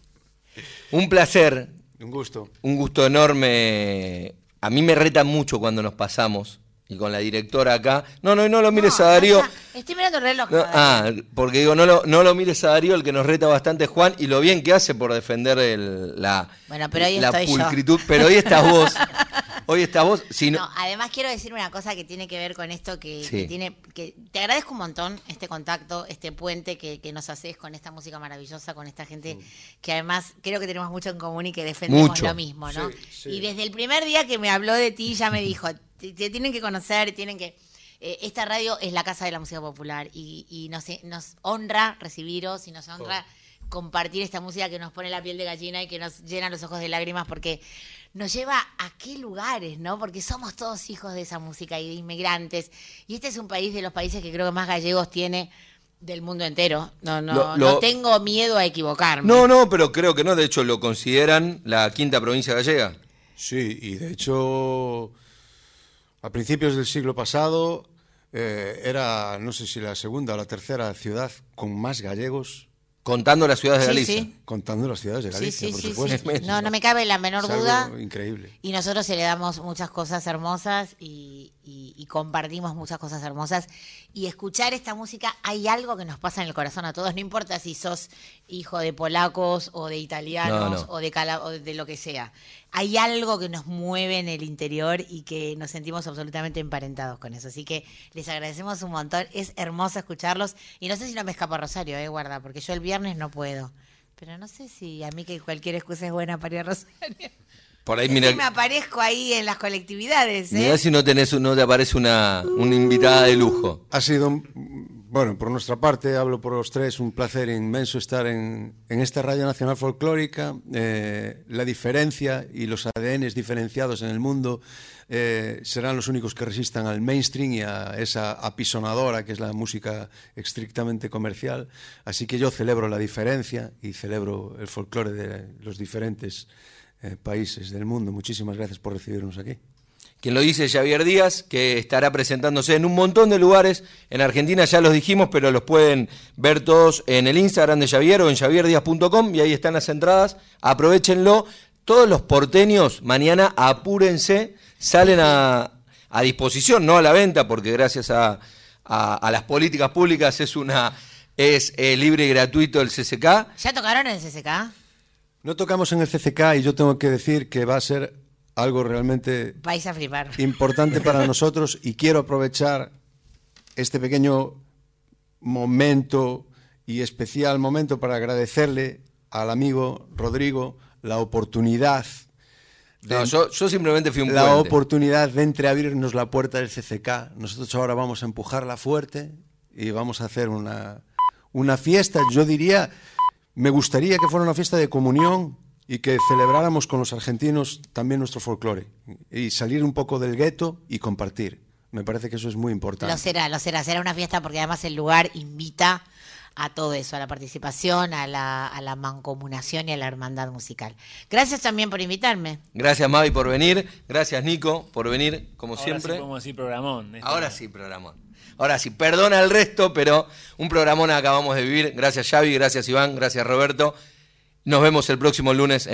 Speaker 1: Un placer,
Speaker 4: Un gusto.
Speaker 1: un gusto enorme. A mí me reta mucho cuando nos pasamos. Y con la directora acá. No, no, no lo mires
Speaker 3: No,
Speaker 1: a Darío.
Speaker 3: acá- Estoy mirando el reloj.
Speaker 1: No, ah, porque digo, no lo, no lo mires a Darío, el que nos reta bastante es Juan, y lo bien que hace por defender el- la,
Speaker 3: Bueno, pero hoy
Speaker 1: la
Speaker 3: estoy yo.
Speaker 1: pulcritud. Pero hoy estás vos. Hoy estás vos. Si no-
Speaker 3: No, además quiero decir una cosa que tiene que ver con esto que,
Speaker 1: Sí.
Speaker 3: que tiene que te agradezco un montón este contacto, este puente que, que nos haces con esta música maravillosa, con esta gente que además creo que tenemos mucho en común y que defendemos
Speaker 1: Mucho.
Speaker 3: lo mismo, ¿no?
Speaker 4: Sí, sí.
Speaker 3: Y desde el primer día que me habló de ti ya me dijo, te, te tienen que conocer, tienen que eh, esta radio es la casa de la música popular y, y nos, nos honra recibiros y nos honra compartir esta música que nos pone la piel de gallina y que nos llena los ojos de lágrimas porque nos lleva a qué lugares, ¿no? Porque somos todos hijos de esa música y de inmigrantes. Y este es un país de los países que creo que más gallegos tiene del mundo entero. No, no,
Speaker 1: Lo-
Speaker 3: no tengo miedo a equivocarme.
Speaker 1: no, no, pero creo que no. De hecho, lo consideran la quinta provincia gallega.
Speaker 4: Sí, y de hecho, a principios del siglo pasado eh, era, no sé si la segunda o la tercera ciudad con más gallegos,
Speaker 1: Contando las ciudades de
Speaker 3: Sí,
Speaker 1: Galicia.
Speaker 3: sí.
Speaker 4: contando las ciudades de Galicia,
Speaker 3: sí,
Speaker 4: por
Speaker 3: sí,
Speaker 4: supuesto.
Speaker 3: sí. No, no me cabe la menor
Speaker 4: Es algo
Speaker 3: duda.
Speaker 4: increíble.
Speaker 3: Y nosotros se le damos muchas cosas hermosas y, y- y compartimos muchas cosas hermosas. Y escuchar esta música, hay algo que nos pasa en el corazón a todos. No importa si sos hijo de polacos o de italianos
Speaker 1: No, no.
Speaker 3: O, de cala- o de lo que sea. Hay algo que nos mueve en el interior y que nos sentimos absolutamente emparentados con eso. Así que les agradecemos un montón. Es hermoso escucharlos. Y no sé si no me escapa Rosario, eh, guarda, porque yo el viernes no puedo. Pero no sé si a mí que cualquier excusa es buena para ir a Rosario.
Speaker 1: Por ahí, mira,
Speaker 3: me aparezco ahí en las colectividades, ¿eh?
Speaker 1: mirá si no tenés, no te aparece una, una invitada de lujo.
Speaker 4: Ha sido, un- bueno, por nuestra parte, hablo por los tres, un placer inmenso estar en, en esta Radio Nacional Folclórica. Eh, la diferencia y los ADNs diferenciados en el mundo eh, serán los únicos que resistan al mainstream y a esa apisonadora que es la música estrictamente comercial. Así que yo celebro la diferencia y celebro el folclore de los diferentes eh, países del mundo. Muchísimas gracias por recibirnos aquí.
Speaker 1: Quien lo dice es Javier Díaz, que estará presentándose en un montón de lugares. En Argentina ya los dijimos, pero los pueden ver todos en el Instagram de Javier o en javierdiaz.com y ahí están las entradas. Aprovechenlo. Todos los porteños, mañana apúrense, salen a, a disposición, no a la venta, porque gracias a, a- a las políticas públicas es una es eh, libre y gratuito el CCK.
Speaker 3: ¿Ya tocaron en el CCK?
Speaker 4: No tocamos en el CCK y yo tengo que decir que va a ser algo realmente
Speaker 3: Vais a flipar.
Speaker 4: importante para nosotros y quiero aprovechar este pequeño momento y especial momento para agradecerle al amigo Rodrigo la oportunidad de,
Speaker 1: No, yo, yo simplemente fui un
Speaker 4: la
Speaker 1: puente.
Speaker 4: oportunidad de entreabrirnos la puerta del CCK. Nosotros ahora vamos a empujarla fuerte y vamos a hacer una, una fiesta. Yo diría, me gustaría que fuera una fiesta de comunión y que celebráramos con los argentinos también nuestro folclore y salir un poco del gueto y compartir. Me parece que eso es muy importante.
Speaker 3: Lo será, lo será. Será una fiesta porque además el lugar invita a todo eso, a la participación, a la, a la mancomunación y a la hermandad musical. Gracias también por invitarme.
Speaker 1: Gracias Mavi por venir, gracias Nico por venir, como
Speaker 2: Ahora
Speaker 1: siempre.
Speaker 2: sí programón. Este-
Speaker 1: Ahora sí, programón. Ahora sí, perdona el resto, pero un programón acabamos de vivir. Gracias Xavi, gracias Iván, gracias Roberto. Nos vemos el próximo lunes en